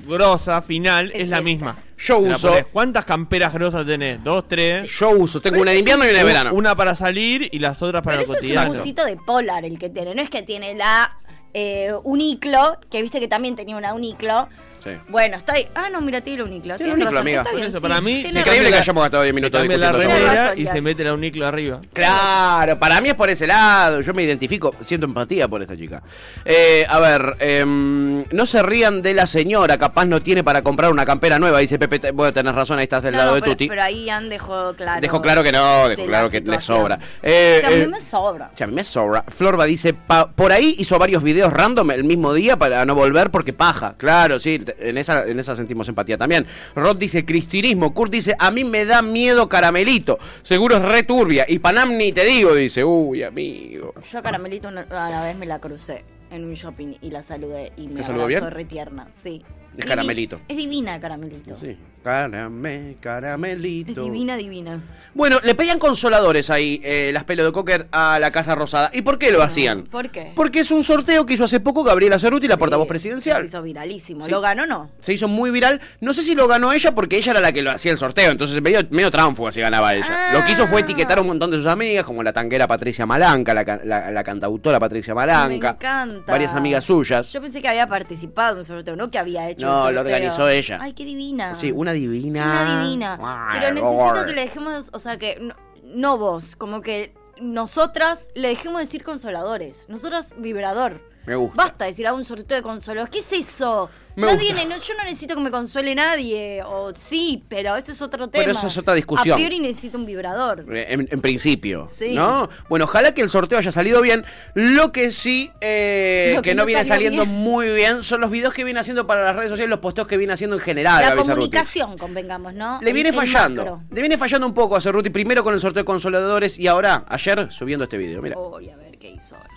Speaker 16: grosa final es, la misma.
Speaker 1: Yo uso-.
Speaker 16: ¿Cuántas camperas grosas tenés? ¿Dos, tres?
Speaker 1: Yo uso, tengo una de invierno y una de verano.
Speaker 16: Una para salir y las otras para
Speaker 2: Pero
Speaker 16: lo
Speaker 2: eso es un
Speaker 16: cotidiano.
Speaker 2: busito de Polar el que tiene. No es que tiene la eh, Uniclo, que viste que también tenía una Uniclo.
Speaker 1: Sí.
Speaker 2: Bueno, está ahí. Ah, no, mira, tiene la Uniclo.
Speaker 1: Tiene
Speaker 2: Tienes
Speaker 1: Uniclo, amiga.
Speaker 2: bien,
Speaker 16: eso,
Speaker 2: sí,
Speaker 16: para mí, se
Speaker 1: Increíble que hayamos gastado 10
Speaker 16: se
Speaker 1: minutos
Speaker 16: cambia la remera y se mete la uniclo arriba.
Speaker 1: Claro, para mí es por ese lado. Yo me identifico, siento empatía por esta chica. Eh, a ver, em, no se rían de la señora, capaz no tiene para comprar una campera nueva. Dice Pepe, te- vos tenés razón, ahí estás del
Speaker 2: No,
Speaker 1: lado
Speaker 2: no,
Speaker 1: de
Speaker 2: pero,
Speaker 1: Tuti.
Speaker 2: pero ahí han dejó claro.
Speaker 1: Dejó claro que no, dejó claro
Speaker 2: la
Speaker 1: que le sobra. Eh,
Speaker 2: O sea, a mí
Speaker 1: eh,
Speaker 2: me sobra.
Speaker 1: A mí me sobra. Florba dice, "Pa- por ahí hizo varios videos random el mismo día para no volver porque paja. Claro, sí, te- en esa, en esa sentimos empatía también. Rod dice, cristinismo. Kurt dice, a mí me da miedo caramelito. Seguro es re turbia. Y Panam ni te digo, dice, uy, amigo.
Speaker 2: Yo a Caramelito una, a la vez me la crucé en un shopping y la saludé y me
Speaker 1: ¿Te
Speaker 2: abrazó
Speaker 1: bien?
Speaker 2: re tierna, sí.
Speaker 1: Es
Speaker 2: Divi-
Speaker 1: Caramelito.
Speaker 2: Es divina Caramelito.
Speaker 1: Sí. Carame, caramelito.
Speaker 2: Es divina, divina.
Speaker 1: Bueno, le pedían consoladores ahí, eh, las pelos de cocker a la Casa Rosada. ¿Y por qué lo hacían?
Speaker 2: ¿Por qué?
Speaker 1: Porque es un sorteo que hizo hace poco Gabriela Cerruti, la portavoz presidencial.
Speaker 2: Se hizo viralísimo.
Speaker 1: Sí.
Speaker 2: ¿Lo ganó o no?
Speaker 1: Se hizo muy viral. No sé si lo ganó ella porque ella era la que lo hacía el sorteo. Entonces medio, medio tránfuga si ganaba ella. Lo que hizo fue etiquetar a un montón de sus amigas, como la tanguera Patricia Malanca, la, ca- la- la cantautora Patricia Malanca.
Speaker 2: Me encanta.
Speaker 1: Varias amigas suyas.
Speaker 2: Yo pensé que había participado en un sorteo, no que había hecho
Speaker 1: No, lo organizó ella.
Speaker 2: Ay, qué divina.
Speaker 1: Sí, una divina.
Speaker 2: Una divina.
Speaker 1: Ay,
Speaker 2: Pero necesito que le dejemos, o sea, que no, no vos, como que nosotras le dejemos decir consoladores. Nosotras vibrador.
Speaker 1: Me gusta.
Speaker 2: Basta decir a un sorteo de consoladores. ¿Qué es eso?
Speaker 1: Me
Speaker 2: nadie,
Speaker 1: gusta.
Speaker 2: no, yo no necesito que me consuele nadie. O sí, pero eso es otro tema.
Speaker 1: Pero eso es otra discusión.
Speaker 2: A priori necesito un vibrador.
Speaker 1: Eh, En, en principio,
Speaker 2: Sí.
Speaker 1: ¿no? Bueno, ojalá que el sorteo haya salido bien. Lo que sí, eh,
Speaker 2: Lo
Speaker 1: que,
Speaker 2: que
Speaker 1: no
Speaker 2: no
Speaker 1: viene saliendo
Speaker 2: bien.
Speaker 1: muy bien, son los videos que viene haciendo para las redes sociales, los posteos que viene haciendo en general.
Speaker 2: La comunicación, convengamos, ¿no?
Speaker 1: Le
Speaker 2: El-
Speaker 1: viene fallando.
Speaker 2: macro.
Speaker 1: Le viene fallando un poco a Cerruti, primero con el sorteo de consoladores y ahora, ayer, subiendo este video. Mira.
Speaker 2: Voy a ver qué hizo ahora.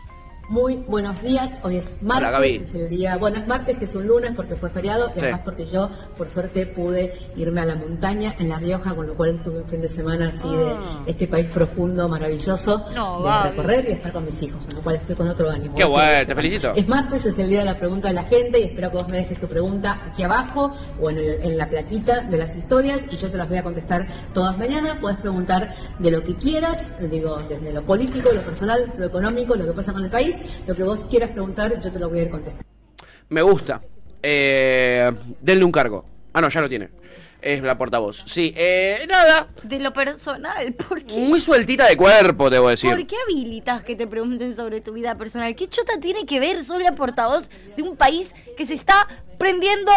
Speaker 17: Muy buenos días, hoy es martes, es el día, bueno es martes que es un lunes porque fue feriado y
Speaker 1: Sí.
Speaker 17: además porque yo por suerte pude irme a la montaña en La Rioja, con lo cual tuve un fin de semana así
Speaker 2: Ah.
Speaker 17: de este país profundo, maravilloso,
Speaker 2: No,
Speaker 17: de recorrer y estar con mis hijos, con lo cual estoy con otro ánimo.
Speaker 1: Qué bueno, te felicito.
Speaker 17: Es martes, es el día de la pregunta de la gente y espero que vos me dejes tu pregunta aquí abajo o en, el- en la plaquita de las historias y yo te las voy a contestar todas mañana. Puedes preguntar de lo que quieras, digo, desde lo político, lo personal, lo económico, lo que pasa con el país, lo que vos quieras preguntar, yo te lo voy a ir contestando.
Speaker 1: Me gusta. Eh, denle un cargo. Ah, no, ya lo tiene. Es la portavoz. Sí, eh, nada.
Speaker 2: De lo personal, [LAUGHS] ¿por qué?
Speaker 1: Muy sueltita de cuerpo, debo decir.
Speaker 2: ¿Por qué habilitas que te pregunten sobre tu vida personal? ¿Qué chota tiene que ver? Soy la portavoz de un país que se está prendiendo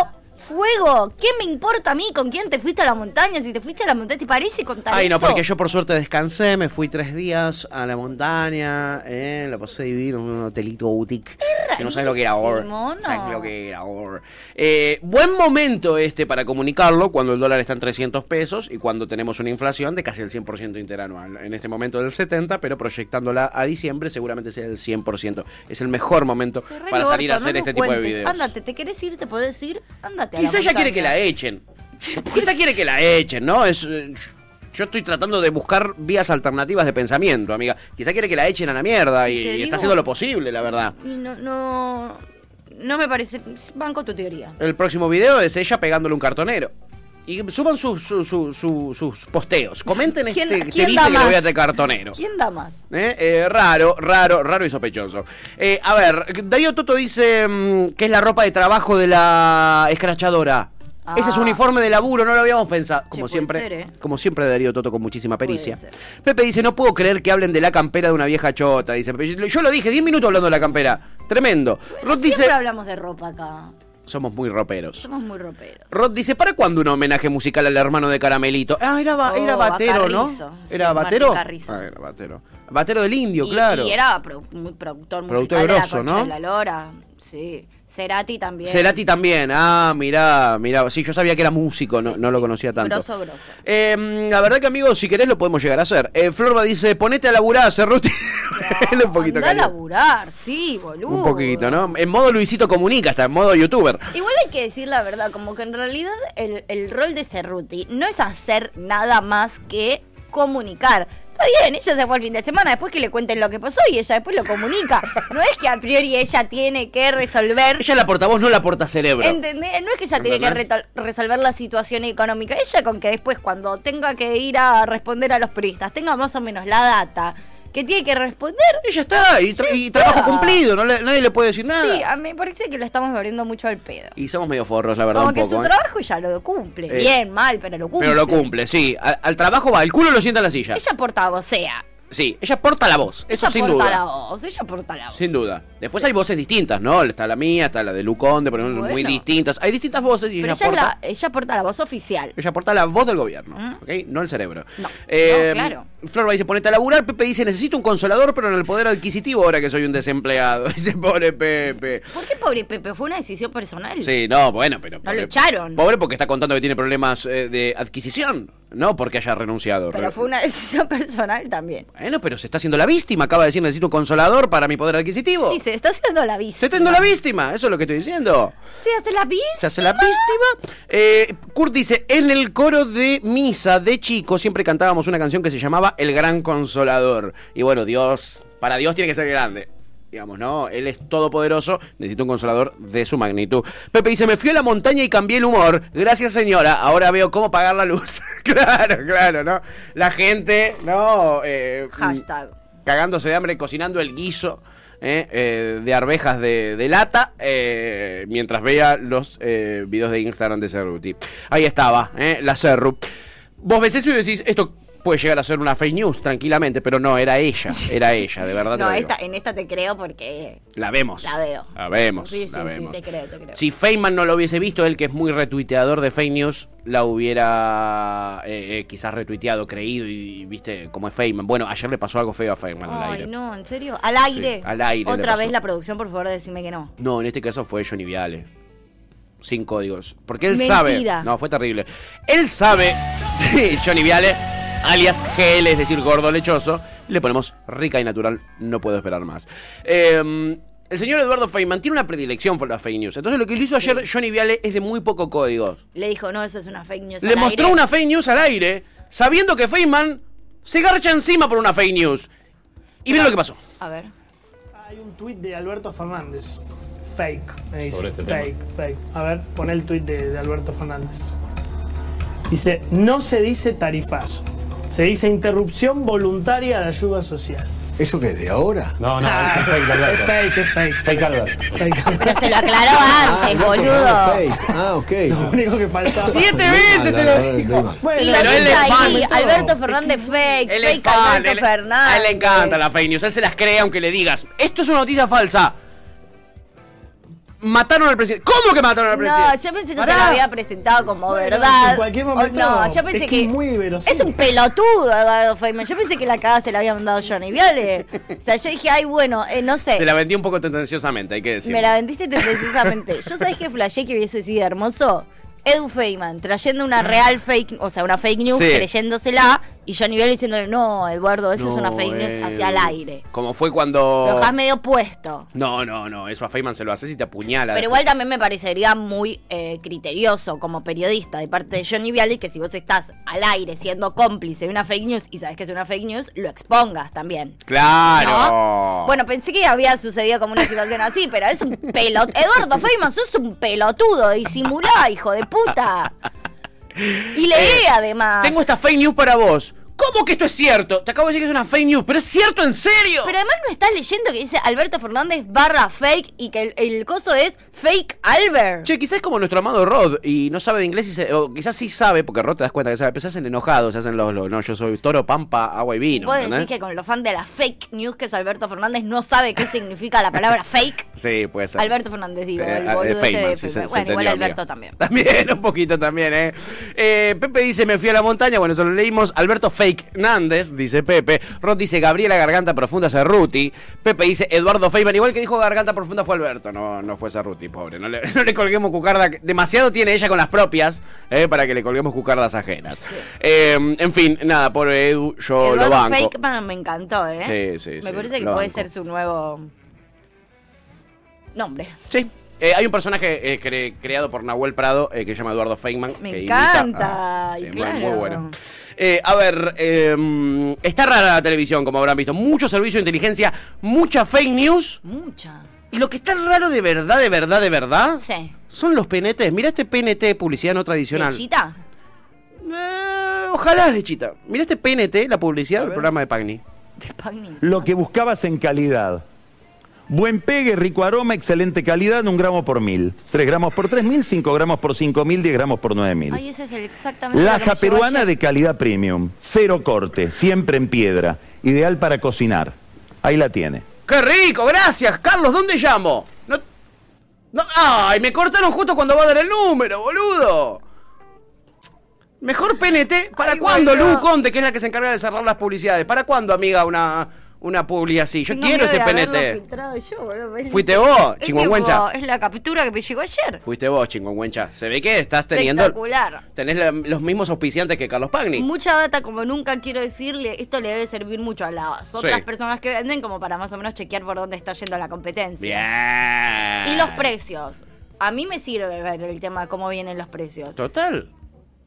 Speaker 2: fuego. ¿Qué me importa a mí con quién te fuiste a la montaña? Si te fuiste a la montaña, ¿te parece contar
Speaker 1: Ay, no,
Speaker 2: eso?
Speaker 1: porque yo por suerte descansé, me fui tres días a la montaña, eh, la pasé divino en un hotelito boutique. Que no sabes lo que era ahora.
Speaker 2: no.
Speaker 1: Sabes lo que era ahora. Eh, buen momento este para comunicarlo cuando el dólar está en 300 pesos y cuando tenemos una inflación de casi el 100% interanual. En este momento del 70, pero proyectándola a diciembre seguramente sea del 100%. Es el mejor momento para salir a hacer
Speaker 2: no
Speaker 1: este tipo de videos.
Speaker 2: Ándate, ¿te querés ir? ¿Te podés ir? Ándate a
Speaker 1: Quizá
Speaker 2: la
Speaker 1: ella quiere que la echen. Quizá quiere que la echen, ¿no? Es, eh, Yo estoy tratando de buscar vías alternativas de pensamiento, amiga. Quizá quiere que la echen a la mierda y, está haciendo lo posible, la verdad.
Speaker 2: Y no, no, no me parece. Banco tu teoría.
Speaker 1: El próximo video es ella pegándole un cartonero. Y suban sus, sus, sus, sus- posteos. Comenten este,
Speaker 2: ¿Quién-
Speaker 1: este
Speaker 2: quién
Speaker 1: bife que le voy a hacer cartonero.
Speaker 2: ¿Quién da más?
Speaker 1: ¿Eh? Eh, raro, raro, raro y sospechoso. Eh, a ver, Darío Toto dice mm, que es la ropa de trabajo de la escrachadora. Ese es
Speaker 2: Ah.
Speaker 1: uniforme de laburo, no lo habíamos pensado. Como siempre,
Speaker 2: ser, ¿eh?
Speaker 1: como siempre Darío Toto con muchísima pericia. Pepe dice, no puedo creer que hablen de la campera de una vieja chota. Dice, yo lo dije, 10 minutos hablando de la campera. Tremendo. Rod dice,
Speaker 2: Siempre hablamos de ropa acá.
Speaker 1: Somos muy roperos.
Speaker 2: Somos muy roperos.
Speaker 1: Rod dice, ¿para cuándo un homenaje musical al hermano de Caramelito? Ah, era, ba-
Speaker 2: Oh,
Speaker 1: era
Speaker 2: a
Speaker 1: Batero, ¿no?
Speaker 2: Carrizo.
Speaker 1: ¿Era
Speaker 2: Sí,
Speaker 1: Batero?
Speaker 2: Carrizo.
Speaker 1: Ah, era Batero. Batero del Indio,
Speaker 2: Y-
Speaker 1: claro.
Speaker 2: Y era muy productor
Speaker 1: Productor
Speaker 2: musical de la Concha
Speaker 1: ¿no?
Speaker 2: de la Lora. Sí. Cerati también.
Speaker 1: Cerati también. Ah, mirá, mirá. Sí, yo sabía que era músico, no, no lo conocía tanto.
Speaker 2: Grosso, grosso.
Speaker 1: Eh, la verdad que, amigos, si querés lo podemos llegar a hacer. Eh, Florba dice, ponete a laburar, Cerruti. [LAUGHS] Él un poquito
Speaker 2: Anda a laburar, sí, boludo.
Speaker 1: Un poquito, ¿no? En modo Luisito Comunica, está en modo youtuber.
Speaker 2: Igual hay que decir la verdad, como que en realidad el, el rol de Cerruti no es hacer nada más que comunicar. Está bien, ella se fue el fin de semana, después que le cuenten lo que pasó y ella después lo comunica. [LAUGHS] No es que a priori ella tiene que resolver.
Speaker 1: Ella la portavoz, no la porta cerebro.
Speaker 2: ¿Entendés? No es que ella tiene que reto- resolver la situación económica. Ella con que después cuando tenga que ir a responder a los periodistas, tenga más o menos la data que tiene que responder.
Speaker 1: Ella está, y, tra- y trabajo cumplido, no le- nadie le puede decir nada.
Speaker 2: Sí, a mí me parece que le estamos abriendo mucho al pedo.
Speaker 1: Y somos medio forros, la verdad,
Speaker 2: Como
Speaker 1: un
Speaker 2: que
Speaker 1: poco.
Speaker 2: su
Speaker 1: ¿eh?
Speaker 2: trabajo ya lo cumple.
Speaker 1: Eh,
Speaker 2: Bien, mal, pero lo cumple.
Speaker 1: Pero lo cumple, sí. Al, al trabajo va, el culo lo sienta en la silla.
Speaker 2: Ella portavocea.
Speaker 1: Sí, ella porta la voz, eso
Speaker 2: ella
Speaker 1: sin
Speaker 2: porta
Speaker 1: duda.
Speaker 2: la voz, ella porta la voz.
Speaker 1: Sin duda. Después hay voces distintas, ¿no? Está la mía, está la de Luconde, por ejemplo, muy
Speaker 2: Bueno.
Speaker 1: distintas. Hay distintas voces y
Speaker 2: Pero
Speaker 1: ella porta,
Speaker 2: la, ella porta la voz oficial.
Speaker 1: ella porta la voz del gobierno, ¿ok? No el cerebro.
Speaker 2: No,
Speaker 1: Eh,
Speaker 2: no, claro.
Speaker 1: Florba dice, ponete a laburar. Pepe dice, necesito un consolador, pero en el poder adquisitivo ahora que soy un desempleado. [LAUGHS] Dice, pobre Pepe.
Speaker 2: ¿Por qué pobre Pepe? Fue una decisión personal.
Speaker 1: Sí, no, bueno, pero...
Speaker 2: No
Speaker 1: pobre-
Speaker 2: lo echaron.
Speaker 1: Pobre porque está contando que tiene problemas eh, de adquisición, no porque haya renunciado.
Speaker 2: Pero fue una [LAUGHS] decisión personal también.
Speaker 1: Bueno, pero se está haciendo la víctima. Acaba de decir, necesito un consolador para mi poder adquisitivo.
Speaker 2: Sí, se está haciendo la víctima.
Speaker 1: Se está haciendo la víctima, eso es lo que estoy diciendo.
Speaker 2: Se hace la víctima.
Speaker 1: Se hace la víctima. Eh, Kurt dice, en el coro de misa de chico siempre cantábamos una canción que se llamaba El Gran Consolador. Y bueno, Dios, para Dios tiene que ser grande. Digamos, ¿no? Él es todopoderoso, necesito un consolador de su magnitud. Pepe dice, me fui a la montaña y cambié el humor. Gracias señora, ahora veo cómo pagar la luz. [LAUGHS] claro, claro, ¿no? La gente, ¿no? Eh,
Speaker 2: Hashtag.
Speaker 1: cagándose de hambre, cocinando el guiso eh, eh, de arvejas de, de lata, mientras veía los videos de Instagram de Cerruti. Ahí estaba, eh, la Cerru. Vos ves eso y decís, esto puede llegar a ser una fake news tranquilamente, pero no, era ella, era ella, de verdad.
Speaker 2: No, esta, en esta te creo porque
Speaker 1: La vemos.
Speaker 2: la veo.
Speaker 1: La vemos,
Speaker 2: Sí, sí,
Speaker 1: la
Speaker 2: sí, te creo, te creo.
Speaker 1: Si Feynman no lo hubiese visto, él que es muy retuiteador de fake news, la hubiera eh, eh, quizás retuiteado, creído y, viste cómo es Feynman. Bueno, ayer le pasó algo feo a Feynman al
Speaker 2: Ay,
Speaker 1: aire.
Speaker 2: no, ¿en serio? ¿Al aire?
Speaker 1: Sí, al aire
Speaker 2: Otra vez la producción, por favor, decime que no.
Speaker 1: No, en este caso fue Johnny Viale. Sin códigos. Porque él
Speaker 2: Mentira.
Speaker 1: sabe. No, fue terrible. Él sabe. [LAUGHS] Sí, Johnny Viale, alias GL, es decir, gordo lechoso. Le ponemos rica y natural. No puedo esperar más. Eh, el señor Eduardo Feynman tiene una predilección por las fake news. Entonces, lo que le hizo ayer Johnny Viale es de muy poco códigos.
Speaker 2: Le dijo, no, eso es una fake news.
Speaker 1: Le
Speaker 2: al
Speaker 1: mostró
Speaker 2: aire.
Speaker 1: una fake news al aire, sabiendo que Feynman se garcha encima por una fake news. Y miren lo que pasó.
Speaker 2: A ver.
Speaker 18: Hay un tuit de Alberto Fernández. Fake, me dice.
Speaker 1: Este
Speaker 18: fake, fake. A ver, pon el tuit de, de Alberto Fernández. Dice, no se dice tarifazo. Se dice interrupción voluntaria de ayuda social.
Speaker 19: ¿Eso qué es de ahora?
Speaker 18: No, no, es fake, Alberto. Es fake, es fake. Fake, Alberto.
Speaker 2: Pero se lo aclaró antes, boludo.
Speaker 19: Ah, ok.
Speaker 18: Lo único que faltaba.
Speaker 2: Siete veces te lo dijo.
Speaker 18: Bueno,
Speaker 2: y lo
Speaker 1: pero él fan.
Speaker 2: ahí, Alberto Fernández fake,
Speaker 1: Él
Speaker 2: fake
Speaker 1: fan,
Speaker 2: Alberto
Speaker 1: él-
Speaker 2: Fernández.
Speaker 1: A él le encanta la fake news. Él se las cree aunque le digas. Esto es una noticia falsa. Mataron al presidente. ¿Cómo que mataron al presidente?
Speaker 2: No, yo pensé que se
Speaker 1: Pará.
Speaker 2: lo había presentado como
Speaker 18: Bueno,
Speaker 2: verdad.
Speaker 18: en cualquier
Speaker 2: O
Speaker 18: momento
Speaker 2: no, yo pensé
Speaker 18: es
Speaker 2: que,
Speaker 18: que es muy verosímil.
Speaker 2: es un pelotudo Eduardo Feynman. Yo pensé que la cagada se la había mandado Johnny Viale. O sea, yo dije, ay, bueno, eh, no sé.
Speaker 1: Te la vendí un poco tendenciosamente, hay que decir.
Speaker 2: Me la vendiste tendenciosamente. Yo sabés que flashé que hubiese sido hermoso. Edu Feynman trayendo una real fake, o sea, una fake news,
Speaker 1: Sí.
Speaker 2: creyéndosela Y Johnny Viale diciéndole, no, Eduardo, eso es una fake news
Speaker 1: eh,
Speaker 2: hacia el aire.
Speaker 1: Como fue
Speaker 2: Lo
Speaker 1: cuando.
Speaker 2: dejás medio puesto.
Speaker 1: No, no, no. Eso a Feynman se lo haces y te apuñala.
Speaker 2: Pero igual también me parecería muy eh, criterioso como periodista de parte de Johnny Viale que si vos estás al aire siendo cómplice de una fake news y sabes que es una fake news, lo expongas también.
Speaker 1: Claro.
Speaker 2: Bueno, pensé que había sucedido como una situación así, pero es un pelot... Eduardo Feynman, sos un pelotudo, disimulá, hijo de puta. Y leí
Speaker 1: Eh,
Speaker 2: además.
Speaker 1: Tengo esta fake news para vos. ¿Cómo que esto es cierto? Te acabo de decir que es una fake news, pero es cierto en serio.
Speaker 2: Pero además no estás leyendo que dice Alberto Fernández barra fake y que el, el coso es fake Albert.
Speaker 1: Che, quizás es como nuestro amado Rod y no sabe de inglés y se- o quizás sí sabe, porque Rod te das cuenta que sabe, pero se hacen enojados, se hacen los, los- no, yo soy toro, pampa, agua y vino. ¿entendés?
Speaker 2: decís que con los fans de la fake news que es Alberto Fernández no sabe qué significa la palabra fake. [LAUGHS]
Speaker 1: Sí, puede ser.
Speaker 2: Alberto Fernández, digo,
Speaker 1: Eh,
Speaker 2: el
Speaker 1: eh,
Speaker 2: boludo este
Speaker 1: Feynman,
Speaker 2: de
Speaker 1: sí, se-
Speaker 2: Feynman.
Speaker 1: se
Speaker 2: Bueno, igual Alberto también. [LAUGHS]
Speaker 1: También, un poquito también, ¿eh? Eh, Pepe dice, me fui a la montaña. Bueno, eso lo leímos. Alberto Fake Nández, dice Pepe. Rod dice, Gabriela Garganta Profunda Cerruti. Pepe dice, Eduardo Feynman. Igual que dijo Garganta Profunda fue Alberto. No, no fue Cerruti, pobre. No le, [LAUGHS] no le colguemos cucarda. Demasiado tiene ella con las propias eh, para que le colguemos cucardas ajenas. Eh, en fin, nada, por Edu, yo lo banco.
Speaker 2: Fake man, me encantó, ¿eh?
Speaker 1: Sí, sí,
Speaker 2: Me
Speaker 1: sí,
Speaker 2: parece que puede
Speaker 1: banco.
Speaker 2: ser su nuevo nombre.
Speaker 1: Sí. Eh, hay un personaje eh, cre- creado por Nahuel Prado eh, que se llama Eduardo Feynman.
Speaker 2: Me
Speaker 1: que
Speaker 2: encanta.
Speaker 1: imita a- sí,
Speaker 2: claro.
Speaker 1: muy bueno. Eh, a ver, eh, está rara la televisión, como habrán visto. Mucho servicio de inteligencia, mucha fake news.
Speaker 2: Mucha.
Speaker 1: Y lo que está raro de verdad, de verdad, de verdad,
Speaker 2: Sí.
Speaker 1: son los PNTs. Mira este PNT, publicidad no tradicional.
Speaker 2: ¿Lechita?
Speaker 1: Eh, ojalá, Lechita. Mira este PNT, la publicidad del programa de Pagni.
Speaker 2: De Pagni.
Speaker 7: Lo que buscabas en calidad. Buen pegue, rico aroma, excelente calidad, un gramo por mil. Tres gramos por tres mil, cinco gramos por cinco mil, diez gramos por nueve mil.
Speaker 2: Ay, ese es el exactamente
Speaker 7: Laja peruana
Speaker 2: ayer.
Speaker 7: de calidad premium. Cero corte, siempre en piedra. Ideal para cocinar. Ahí la tiene.
Speaker 1: ¡Qué rico! Gracias, Carlos. ¿Dónde llamo? No, no, ¡Ay! Me cortaron justo cuando va a dar el número, boludo. Mejor PNT. ¿Para
Speaker 2: Ay,
Speaker 1: cuándo. Lu Conte, que es la que se encarga de cerrar las publicidades? ¿Para cuándo, amiga, una, una publi así? Yo
Speaker 2: Tengo
Speaker 1: quiero ese PNT.
Speaker 2: yo, boludo.
Speaker 1: ¿Fuiste vos,
Speaker 2: es
Speaker 1: chingüengüencha?
Speaker 2: Es la captura que me llegó ayer.
Speaker 1: Fuiste vos, chingüengüencha. Se ve que estás teniendo.
Speaker 2: Espectacular.
Speaker 1: Tenés la- los mismos auspiciantes que Carlos Pagni.
Speaker 2: Mucha data, como nunca quiero decirle, esto le debe servir mucho a las otras
Speaker 1: Sí.
Speaker 2: personas que venden, como para más o menos chequear por dónde está yendo la competencia.
Speaker 1: Bien.
Speaker 2: Y los precios. A mí me sirve ver el tema de cómo vienen los precios.
Speaker 1: Total.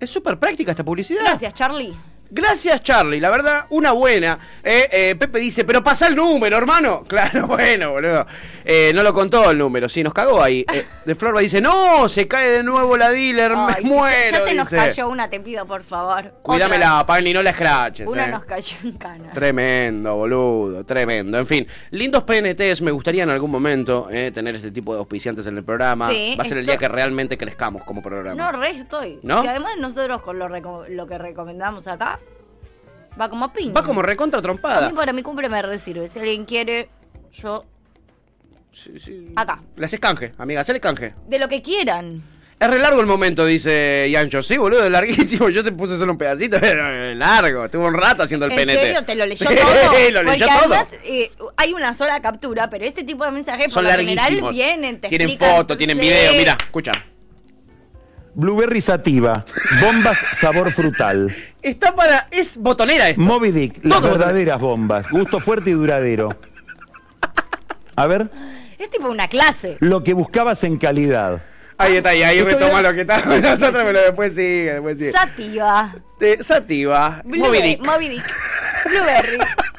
Speaker 1: Es súper práctica esta publicidad.
Speaker 2: Gracias, Charlie.
Speaker 1: Gracias, Charlie. La verdad, una buena. Eh, eh, Pepe dice, pero pasa el número, hermano. [LAUGHS] Claro, bueno, boludo. Eh, no lo contó el número, sí, nos cagó ahí. [LAUGHS] De Florba dice, no, se cae de nuevo la dealer, me muero.
Speaker 2: ya, ya se nos
Speaker 1: dice.
Speaker 2: cayó una, te pido, por favor.
Speaker 1: Cuídamela, Pagni, no la escraches.
Speaker 2: Una nos cayó en cana.
Speaker 1: Tremendo, boludo, tremendo. En fin, lindos PNTs. Me gustaría en algún momento tener este tipo de auspiciantes en el programa.
Speaker 2: Sí,
Speaker 1: Va a ser el día que realmente crezcamos como programa.
Speaker 2: No, re estoy.
Speaker 1: ¿No?
Speaker 2: Y además nosotros con lo, lo que recomendamos acá, va como a piña.
Speaker 1: Va como recontra
Speaker 2: A
Speaker 1: trompada.
Speaker 2: mí para mi cumple me resirve. Si alguien quiere, yo... Acá.
Speaker 1: Le haces canje, amiga, hacele canje.
Speaker 2: De lo que quieran.
Speaker 1: Es re largo el momento, dice Yancho. Sí, boludo, es larguísimo. Yo te puse solo un pedacito, [LAUGHS] pero largo. Estuve un rato haciendo el
Speaker 2: ¿En
Speaker 1: PNT.
Speaker 2: serio? ¿Te lo leyó [LAUGHS]
Speaker 1: Sí,
Speaker 2: todo?
Speaker 1: lo leyó
Speaker 2: Porque
Speaker 1: todo.
Speaker 2: además eh, hay una sola captura, pero ese tipo de mensajes
Speaker 1: Son
Speaker 2: por lo general vienen, te
Speaker 1: Tienen
Speaker 2: explican,
Speaker 1: foto, tienen
Speaker 2: sí.
Speaker 1: video. Mira, escucha.
Speaker 7: Blueberry sativa. Bombas sabor frutal.
Speaker 1: Está para. Es botonera esto.
Speaker 7: Moby Dick. Las verdaderas bombas. Gusto fuerte y duradero. A ver.
Speaker 2: Es tipo una clase.
Speaker 7: Lo que buscabas en calidad.
Speaker 1: Ahí está, y ahí
Speaker 7: Estoy
Speaker 1: retoma lo que está. Nosotros, pero después sigue, después sigue.
Speaker 2: Sativa.
Speaker 1: Eh, Sativa. Moby
Speaker 2: Blueberry,
Speaker 1: Dick.
Speaker 2: Moby Dick. Blueberry. [LAUGHS]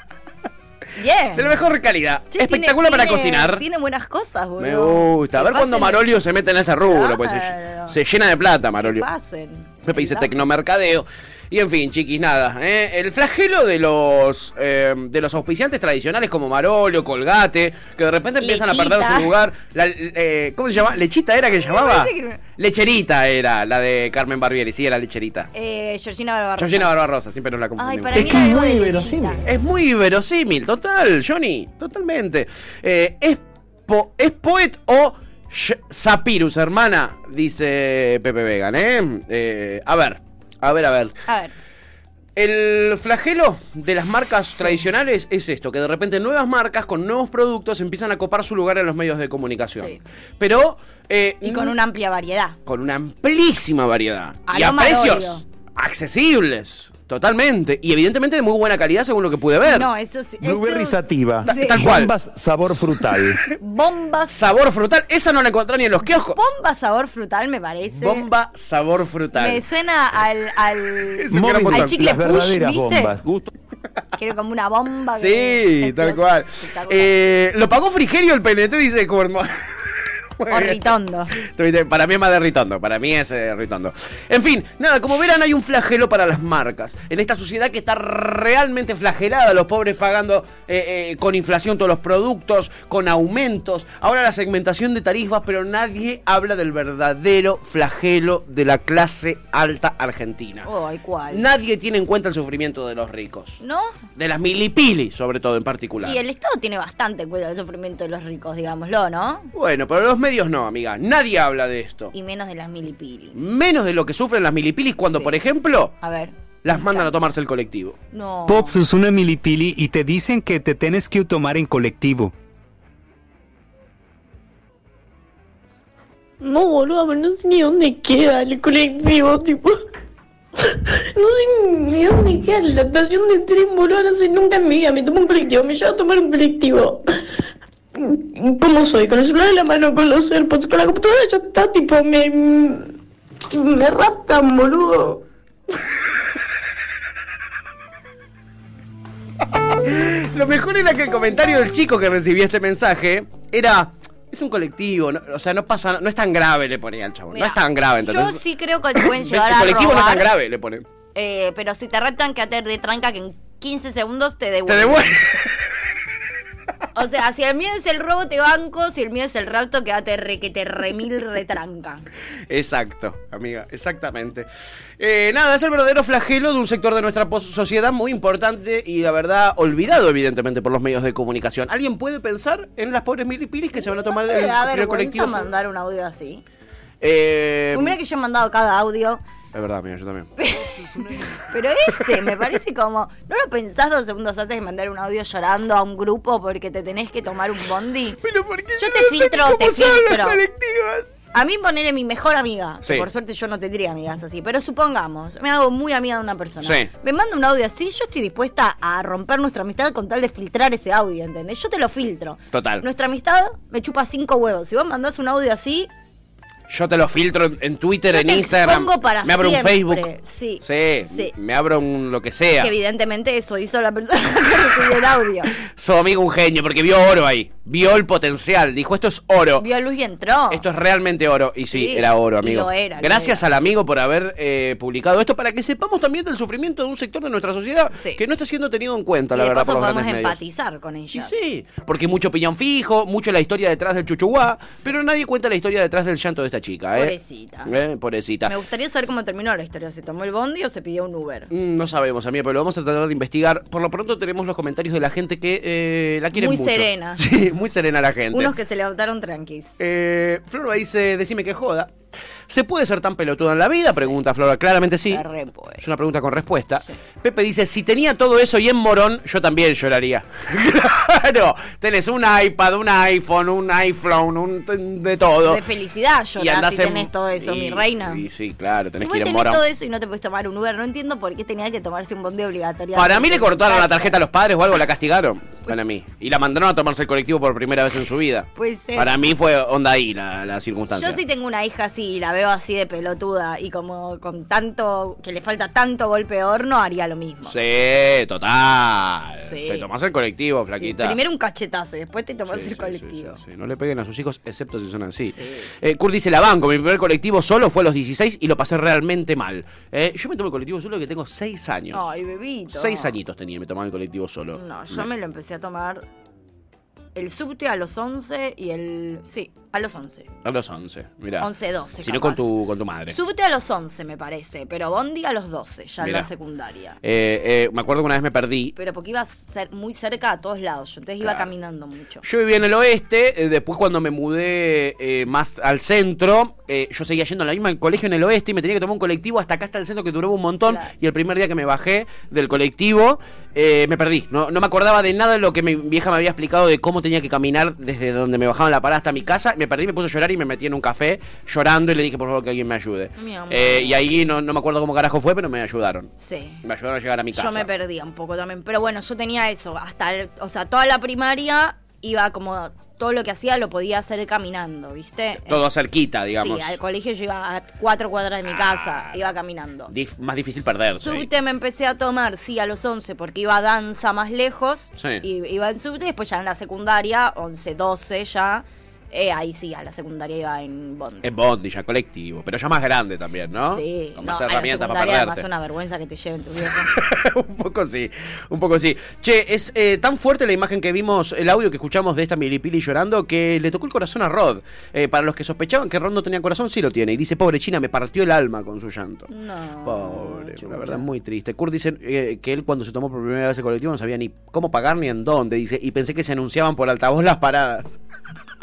Speaker 2: Bien.
Speaker 1: De la mejor calidad.
Speaker 2: Che,
Speaker 1: Espectacular
Speaker 2: tiene-
Speaker 1: para
Speaker 2: tiene-
Speaker 1: cocinar.
Speaker 2: Tiene buenas cosas, boludo.
Speaker 1: Me gusta. A
Speaker 2: Que
Speaker 1: ver cuando
Speaker 2: pasen-
Speaker 1: Marolio se mete en este rubro. Pues se,
Speaker 2: Claro.
Speaker 1: se llena de plata,
Speaker 2: que
Speaker 1: Marolio.
Speaker 2: pasen.
Speaker 1: Pepe dice tecnomercadeo. Y en fin, chiquis, nada. ¿eh? El flagelo de los eh, de los auspiciantes tradicionales como Marolio, Colgate, que de repente empiezan a perder su lugar. La- eh, ¿Cómo se llama? ¿Lechita era que se llamaba?
Speaker 2: que-
Speaker 1: Lecherita era la de Carmen Barbieri. Sí, era Lecherita.
Speaker 2: Eh, Georgina Barbarroja.
Speaker 1: Georgina Barbarosa, siempre nos la
Speaker 2: Ay,
Speaker 1: confundimos.
Speaker 2: para mí era algo de lechita.
Speaker 1: Es muy verosímil, total, Johnny, totalmente. Eh, ¿es, po- ¿Es Poet o Sapirus, hermana? Dice Pepe Vegan, ¿eh? Eh, A ver, a ver, a ver.
Speaker 2: A ver.
Speaker 1: El flagelo de las marcas tradicionales es esto, que de repente nuevas marcas con nuevos productos empiezan a copar su lugar en los medios de comunicación. Pero... eh,
Speaker 2: Y con una amplia variedad.
Speaker 1: con una amplísima variedad. Y a precios accesibles. Totalmente. Y evidentemente de muy buena calidad según lo que pude ver.
Speaker 2: No, eso sí.
Speaker 7: Blueberry sativa.
Speaker 2: Sí.
Speaker 1: Tal cual.
Speaker 7: Bombas sabor frutal. [LAUGHS]
Speaker 2: Bombas.
Speaker 1: Sabor frutal, esa no la encontré ni en los kioscos.
Speaker 2: Bomba sabor frutal, me parece.
Speaker 1: Bomba sabor frutal.
Speaker 2: Me suena al, al,
Speaker 7: Móvil,
Speaker 2: al chicle
Speaker 7: las
Speaker 2: push,
Speaker 7: verdaderas
Speaker 2: ¿viste?
Speaker 7: bombas. Gusto.
Speaker 2: Quiero como una bomba.
Speaker 1: Sí,
Speaker 2: que-
Speaker 1: tal cual. Eh, lo pagó Frigerio el PNT, dice como
Speaker 2: O Ritondo.
Speaker 1: Para mí es más de Ritondo, para mí es eh, Ritondo. En fin, nada, como verán hay un flagelo para las marcas. En esta sociedad que está realmente flagelada, los pobres pagando eh, eh, con inflación todos los productos, con aumentos. Ahora la segmentación de tarifas, pero nadie habla del verdadero flagelo de la clase alta argentina.
Speaker 2: Ay, ¿cuál?
Speaker 1: Nadie tiene en cuenta el sufrimiento de los ricos.
Speaker 2: ¿No?
Speaker 1: De las milipili, sobre todo en particular.
Speaker 2: Y el Estado tiene bastante cuidado del sufrimiento de los ricos, digámoslo, ¿no?
Speaker 1: Bueno, pero los medios no, amiga. Nadie habla de esto.
Speaker 2: Y menos de las milipilis.
Speaker 1: Menos de lo que sufren las milipilis cuando, por ejemplo,
Speaker 2: A ver.
Speaker 1: las mandan a tomarse el colectivo.
Speaker 2: No.
Speaker 19: Pops es una milipili y te dicen que te tienes que tomar en colectivo.
Speaker 20: No, boludo, pero no sé ni dónde queda el colectivo, tipo. No sé ni dónde queda la estación de tren, boludo. No sé nunca en mi vida. Me tomo un colectivo, me llevo a tomar un colectivo. ¿Cómo soy? Con el celular en la mano, con los AirPods, con la computadora ya está, tipo, me. Me raptan, boludo. [LAUGHS]
Speaker 1: Lo mejor era que el comentario del chico que recibía este mensaje era. Es un colectivo, no- o sea, no pasa, no es tan grave, le ponía al chabón. no es tan grave,
Speaker 2: Yo
Speaker 1: ¿entendés?
Speaker 2: sí creo que te pueden
Speaker 1: ¿Ves?
Speaker 2: llegar
Speaker 1: El
Speaker 2: a
Speaker 1: colectivo no es tan grave, le ponen.
Speaker 2: eh, pero si te raptan, quédate retranca que en 15 segundos te
Speaker 1: Te
Speaker 2: devuelven. O sea, si el mío es el robo, te banco. Si el mío es el rapto, quédate re, que te remil retranca.
Speaker 1: Exacto, amiga, exactamente. Eh, nada, es el verdadero flagelo de un sector de nuestra sociedad muy importante y la verdad olvidado evidentemente por los medios de comunicación. ¿Alguien puede pensar en las pobres milipilis que se van a tomar el,
Speaker 2: da
Speaker 1: el
Speaker 2: vergüenza
Speaker 1: colectivo?
Speaker 2: mandar un audio así.
Speaker 1: Eh,
Speaker 2: Pues mira que yo he mandado cada audio.
Speaker 1: Es verdad, amiga, yo también. [LAUGHS]
Speaker 2: Pero ese me parece como. ¿No lo pensás dos segundos antes de mandar un audio llorando a un grupo porque te tenés que tomar un bondi?
Speaker 1: Pero ¿por qué
Speaker 2: yo
Speaker 1: yo
Speaker 2: te
Speaker 1: no sé
Speaker 2: filtro,
Speaker 1: cómo
Speaker 2: te
Speaker 1: son las
Speaker 2: filtro.
Speaker 1: colectivas?
Speaker 2: A mí ponerle mi mejor amiga. que
Speaker 1: Sí.
Speaker 2: por suerte yo no tendría amigas así. Pero supongamos, me hago muy amiga de una persona.
Speaker 1: Sí.
Speaker 2: Me manda un audio así, yo estoy dispuesta a romper nuestra amistad con tal de filtrar ese audio, ¿entendés? Yo te lo filtro.
Speaker 1: Total.
Speaker 2: Nuestra amistad me chupa cinco huevos. Si vos mandás un audio así,
Speaker 1: Yo te lo filtro en, en Twitter,
Speaker 2: Yo
Speaker 1: en
Speaker 2: te
Speaker 1: Instagram.
Speaker 2: para
Speaker 1: me abro un
Speaker 2: siempre.
Speaker 1: Facebook.
Speaker 2: Sí.
Speaker 1: Sí,
Speaker 2: Sí.
Speaker 1: me abro un lo que sea.
Speaker 2: que evidentemente eso hizo la persona [LAUGHS] que recibió el audio. [LAUGHS]
Speaker 1: Su amigo un genio porque vio oro ahí. Vio el potencial. Dijo, esto es oro.
Speaker 2: Vio luz y entró.
Speaker 1: Esto es realmente oro. Y sí,
Speaker 2: Sí,
Speaker 1: era oro,
Speaker 2: y
Speaker 1: amigo.
Speaker 2: lo era, lo
Speaker 1: Gracias al amigo por haber eh, publicado esto para que sepamos también del sufrimiento de un sector de nuestra sociedad que no está siendo tenido en cuenta,
Speaker 2: y
Speaker 1: la verdad, por los grandes medios.
Speaker 2: empatizar con ella.
Speaker 1: Sí, porque mucho piñón fijo, mucho la historia detrás del chuchuá, pero nadie cuenta la historia detrás del llanto de esta chica, ¿eh?
Speaker 2: Pobrecita.
Speaker 1: Eh, Pobrecita.
Speaker 2: Me gustaría saber cómo terminó la historia. ¿Se tomó el bondi o se pidió un Uber?
Speaker 1: Mm, No sabemos, amiga, pero lo vamos a tratar de investigar. Por lo pronto tenemos los comentarios de la gente que eh, la quiere
Speaker 2: Muy
Speaker 1: mucho.
Speaker 2: serena. [LAUGHS]
Speaker 1: Sí, muy serena la gente.
Speaker 2: Unos que se levantaron tranquis.
Speaker 1: Eh, Flora dice, decime que joda. ¿Se puede ser tan pelotuda en la vida? Pregunta Flora. Claramente sí. Es una pregunta con respuesta. Pepe dice, si tenía todo eso y en Morón, yo también lloraría. [LAUGHS] claro, tenés un iPad, un iPhone, un iPhone, un de todo.
Speaker 2: De felicidad
Speaker 1: andás
Speaker 2: si
Speaker 1: en-
Speaker 2: tenés todo eso,
Speaker 1: y-
Speaker 2: mi reina.
Speaker 1: Y sí, claro, tenés que ir en Morón.
Speaker 2: todo eso y no te puedes tomar un Uber. No entiendo por qué tenía que tomarse un bondi obligatorio.
Speaker 1: Para mí le cortaron la tarjeta a los padres o algo, la castigaron. Para mí. Y la mandaron a tomarse el colectivo por primera vez en su vida.
Speaker 2: Puede ser.
Speaker 1: Para mí fue onda ahí la, la circunstancia.
Speaker 2: Yo sí tengo una hija así y la veo así de pelotuda y como con tanto, que le falta tanto golpe de horno, haría lo mismo.
Speaker 1: Sí, total.
Speaker 2: Sí.
Speaker 1: Te tomás el colectivo, flaquita.
Speaker 2: Primero un cachetazo y después te tomas
Speaker 1: Sí,
Speaker 2: el colectivo.
Speaker 1: Sí, no le peguen a sus hijos, excepto si son así. Eh, Kurt dice, la banco, mi primer colectivo solo fue a los 16 y lo pasé realmente mal. Eh, yo me tomé el colectivo solo que tengo 6 años.
Speaker 2: Ay, bebito.
Speaker 1: 6 añitos tenía, me tomaba el colectivo solo.
Speaker 2: No, yo me lo empecé a tomar el subte a los 11 y el... Sí, a los 11.
Speaker 1: A los 11, mira.
Speaker 2: 11, 12,
Speaker 1: Si no con tu, con tu madre.
Speaker 2: Subte a los 11 me parece, pero Bondi a los 12, ya en
Speaker 1: Mirá.
Speaker 2: la secundaria.
Speaker 1: Eh, eh, me acuerdo que una vez me perdí.
Speaker 2: Pero porque iba ser muy cerca a todos lados, yo entonces iba caminando mucho.
Speaker 1: Yo vivía en el oeste, eh, después cuando me mudé eh, más al centro, eh, yo seguía yendo a la misma colegio en el oeste y me tenía que tomar un colectivo hasta acá hasta el centro que duró un montón. Y el primer día que me bajé del colectivo, eh, me perdí. No, no me acordaba de nada de lo que mi vieja me había explicado de cómo tenía que caminar desde donde me bajaban la parada hasta mi casa. Me perdí, me puse a llorar y me metí en un café llorando y le dije por favor que alguien me ayude. Eh, y ahí no, no me acuerdo cómo carajo fue, pero me ayudaron.
Speaker 2: Sí.
Speaker 1: Me ayudaron a llegar a mi casa.
Speaker 2: Yo me perdía un poco también. Pero bueno, yo tenía eso. Hasta, el- o sea, toda la primaria iba como. Todo lo que hacía lo podía hacer caminando, ¿viste?
Speaker 1: Todo cerquita, digamos.
Speaker 2: Sí, al colegio yo iba a cuatro cuadras de mi casa, iba caminando.
Speaker 1: Dif- más difícil perderse. ahí.
Speaker 2: Subte me empecé a tomar, sí, a los 11, porque iba a danza más lejos.
Speaker 1: Sí.
Speaker 2: Y iba en subte, después ya en la secundaria, 11, 12 ya. Eh, ahí sí, a la secundaria iba en Bond.
Speaker 1: En Bondi, ya colectivo. Pero ya más grande también, ¿no?
Speaker 2: Sí,
Speaker 1: Con
Speaker 2: no,
Speaker 1: más
Speaker 2: la
Speaker 1: herramientas para perderte.
Speaker 2: es una vergüenza que te lleven tu viejo. [LAUGHS]
Speaker 1: un poco sí, un poco sí. Che, es eh, tan fuerte la imagen que vimos, el audio que escuchamos de esta milipili llorando, que le tocó el corazón a Rod. Eh, para los que sospechaban que Rod no tenía corazón, sí lo tiene. Y dice, pobre China, me partió el alma con su llanto.
Speaker 2: No.
Speaker 1: Pobre, la verdad, muy triste. Kurt dice eh, que él cuando se tomó por primera vez el colectivo no sabía ni cómo pagar ni en dónde. Dice, y pensé que se anunciaban por altavoz las paradas. [LAUGHS]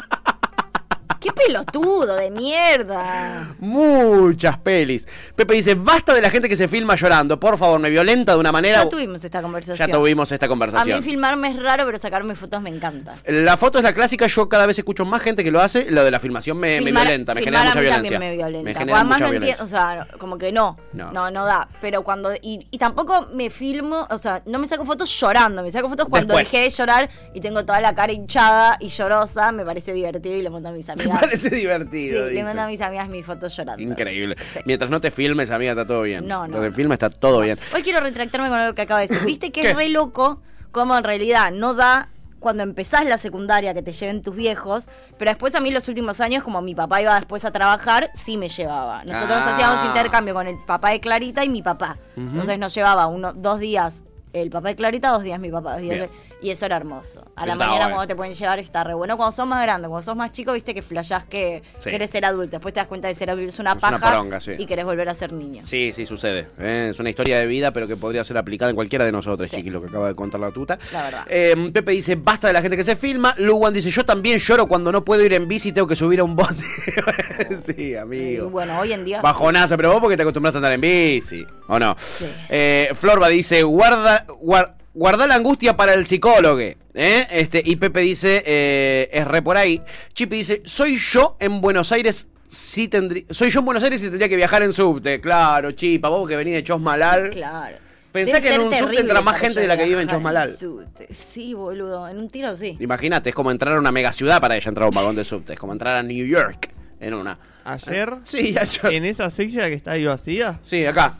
Speaker 2: ¡Qué pelotudo de mierda!
Speaker 1: Muchas pelis. Pepe dice, basta de la gente que se filma llorando. Por favor, me violenta de una manera...
Speaker 2: Ya tuvimos esta conversación.
Speaker 1: Ya tuvimos esta
Speaker 2: A
Speaker 1: conversación.
Speaker 2: mí filmarme es raro, pero sacarme fotos me encanta.
Speaker 1: La foto es la clásica, yo cada vez escucho más gente que lo hace, lo de la filmación me, violenta, me genera
Speaker 2: a
Speaker 1: mucha violencia.
Speaker 2: también me violenta.
Speaker 1: Me genera
Speaker 2: además
Speaker 1: mucha
Speaker 2: no
Speaker 1: violencia.
Speaker 2: entiendo, o sea, como que no,
Speaker 1: No.
Speaker 2: no, no, da. Pero cuando, y, y tampoco me filmo, o sea, no me saco fotos llorando, me saco fotos cuando
Speaker 1: Después.
Speaker 2: dejé de llorar y tengo toda la cara hinchada y llorosa, me parece divertido y le mando a mis
Speaker 1: Me [LAUGHS] parece
Speaker 2: Sí,
Speaker 1: divertido.
Speaker 2: le
Speaker 1: dice.
Speaker 2: mando a mis amigas mis fotos llorando.
Speaker 1: Increíble. Mientras no te filmes, amiga, está todo bien.
Speaker 2: No, no,
Speaker 1: Lo del filme está todo bien.
Speaker 2: Hoy quiero retractarme con algo que acaba de decir. [LAUGHS] Viste que
Speaker 1: ¿Qué?
Speaker 2: es re loco como en realidad no da cuando empezás la secundaria que te lleven tus viejos, pero después a mí los últimos años, como mi papá iba después a trabajar, sí me llevaba. Nosotros
Speaker 1: Ah.
Speaker 2: hacíamos intercambio con el papá de Clarita y mi papá. Entonces nos llevaba uno, dos días el papá de Clarita, dos días mi papá. dos días-. Y eso era hermoso. A la
Speaker 1: está
Speaker 2: mañana
Speaker 1: bueno.
Speaker 2: cuando te pueden llevar está re bueno. Cuando sos más grande, cuando sos más chico, viste que flashás que
Speaker 1: Sí.
Speaker 2: querés ser adulto. Después te das cuenta de ser adulto es una
Speaker 1: Es una
Speaker 2: paja
Speaker 1: poronga, sí.
Speaker 2: y querés volver a ser niño.
Speaker 1: Sí, sí, sucede. ¿eh? Es una historia de vida, pero que podría ser aplicada en cualquiera de nosotros,
Speaker 2: Sí.
Speaker 1: Lo que acaba de contar la tuta.
Speaker 2: La verdad.
Speaker 1: Eh, Pepe dice, basta de la gente que se filma. Luwan dice, yo también lloro cuando no puedo ir en bici y tengo que subir a un bote. [LAUGHS] sí,
Speaker 2: Y
Speaker 1: amigo.
Speaker 2: bueno, hoy en día. sí.
Speaker 1: Bajonazo, pero vos porque te acostumbraste a andar en bici, ¿o no? Eh, Florba dice, guarda, guar- guarda la angustia para el psicólogo. ¿eh? Este, y Pepe dice, eh, es re por ahí. Chipi dice, soy yo en Buenos Aires. Sí tendría, soy yo en Buenos Aires y tendría que viajar en subte. Claro, chipa, vos que venís de Chosmalal.
Speaker 2: Claro.
Speaker 1: Pensá
Speaker 2: Debe
Speaker 1: que en un subte entra más gente de la que vive en Chosmalal.
Speaker 2: subte. Sí, boludo. En un tiro sí.
Speaker 1: Imagínate, es como entrar a una megaciudad para ella entrar a un vagón de subte. Es como entrar a New York en una.
Speaker 16: Ayer,
Speaker 1: Sí, ayer.
Speaker 16: en esa sección que está ahí vacía,
Speaker 1: Sí, acá.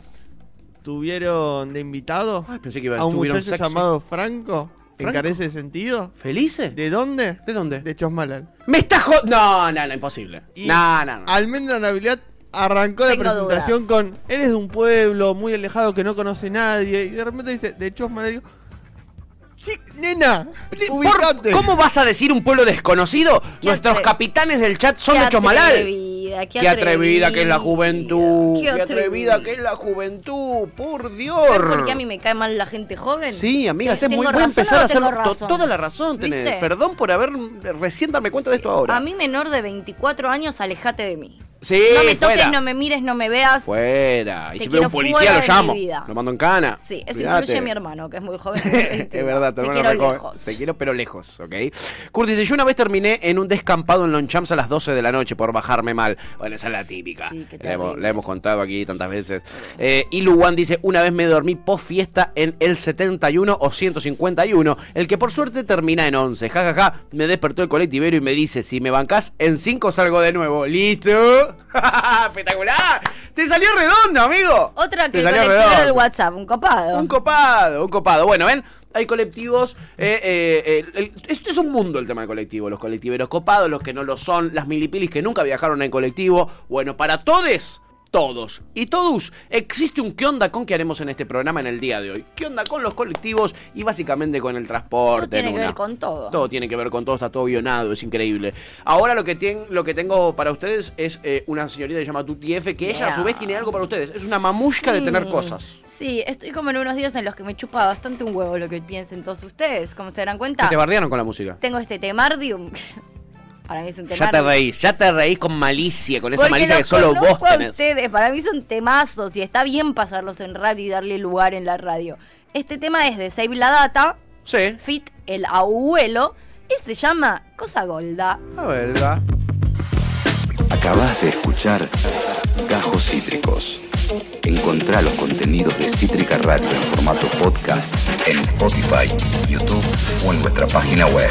Speaker 16: Tuvieron de invitado
Speaker 1: Pensé que iba
Speaker 16: a un muchacho
Speaker 1: sexo.
Speaker 16: llamado Franco, en
Speaker 1: ¿Franco?
Speaker 16: carece de sentido.
Speaker 1: ¿Felices?
Speaker 16: ¿De dónde?
Speaker 1: ¿De dónde?
Speaker 16: De Chosmalal.
Speaker 1: ¡Me está jod... No, no, no, imposible.
Speaker 16: Y
Speaker 1: No, no, no.
Speaker 16: Almendra Navidad arrancó la presentación con él es de un pueblo muy alejado que no conoce nadie y de repente dice de Chosmalal y digo, "Chic, nena, ubicate".
Speaker 1: ¿Cómo vas a decir un pueblo desconocido? Nuestros capitanes del chat son
Speaker 2: Qué
Speaker 1: de Chosmalal.
Speaker 2: Atrevida, qué,
Speaker 1: Qué atrevida que es la juventud.
Speaker 2: Qué
Speaker 1: Qué atrevida
Speaker 2: atrevida.
Speaker 1: que es la juventud. Por Dios.
Speaker 2: ¿Sabes por qué a mí me cae mal la gente joven?
Speaker 1: Sí, amiga, es muy
Speaker 2: ¿tengo
Speaker 1: voy a empezar a
Speaker 2: tengo
Speaker 1: to-? Toda la razón tenés.
Speaker 2: ¿Viste?
Speaker 1: Perdón por haber recién darme cuenta de esto ahora.
Speaker 2: A mí menor de 24 años, alejate de mí.
Speaker 1: Sí,
Speaker 2: no me
Speaker 1: fuera.
Speaker 2: toques, no me mires, no me veas.
Speaker 1: Fuera. Y
Speaker 2: Te
Speaker 1: si veo
Speaker 2: quiero
Speaker 1: un policía lo llamo. Lo mando en cana.
Speaker 2: Sí, eso incluye a mi hermano, que es muy joven.
Speaker 1: es [LAUGHS] verdad, tu
Speaker 2: Te
Speaker 1: hermano
Speaker 2: quiero
Speaker 1: me come.
Speaker 2: lejos.
Speaker 1: Te quiero, pero lejos, ¿ok? Kurt dice: Yo una vez terminé en un descampado en Lonchamps a las 12 de la noche por bajarme mal. Bueno, esa es la típica. la, hemos, la hemos contado aquí tantas veces. Eh, y Luwan dice: Una vez me dormí post fiesta en el 71 o 151, el que por suerte termina en 11. Ja, ja, ja. Me despertó el colectivero y me dice: Si me bancás, en 5 salgo de nuevo. ¿Listo? [LAUGHS] ¡Espectacular! ¡Te salió redondo, amigo!
Speaker 2: Otra que
Speaker 1: salió redondo.
Speaker 2: del WhatsApp, un copado.
Speaker 1: Un copado, un copado. Bueno, ven, hay colectivos. eh, eh, el- el- esto es un mundo el tema del colectivo. Los colectiveros copados, los que no lo son, las milipilis que nunca viajaron en colectivo. Bueno, para todos, todos y todos, existe un qué onda con que haremos en este programa en el día de hoy. ¿Qué onda con los colectivos y básicamente con el transporte?
Speaker 2: Todo tiene
Speaker 1: en
Speaker 2: que ver con todo.
Speaker 1: Todo tiene que ver con todo, está todo guionado, es increíble. Ahora lo que, lo que tengo para ustedes es eh, una señorita que se llama Tuti F, que ella a su vez tiene algo para ustedes. Es una mamushka de tener cosas.
Speaker 2: Sí, estoy como en unos días en los que me chupa bastante un huevo lo que piensen todos ustedes. Como se darán cuenta,
Speaker 1: Que te bardearon con la música.
Speaker 2: tengo este temardium. [LAUGHS] Para mí es un
Speaker 1: Ya te reís, ya te reís con malicia, con esa
Speaker 2: Porque
Speaker 1: malicia que solo vos
Speaker 2: a
Speaker 1: tenés.
Speaker 2: ustedes, para mí son temazos y está bien pasarlos en radio y darle lugar en la radio. Este tema es de Save la Data,
Speaker 1: Sí.
Speaker 2: Fit el abuelo, y se llama Cosa Golda.
Speaker 1: A ver, va.
Speaker 21: Acabas de escuchar Gajos Cítricos. Encontrá los contenidos de Cítrica Radio en formato podcast en Spotify, YouTube o en nuestra página web.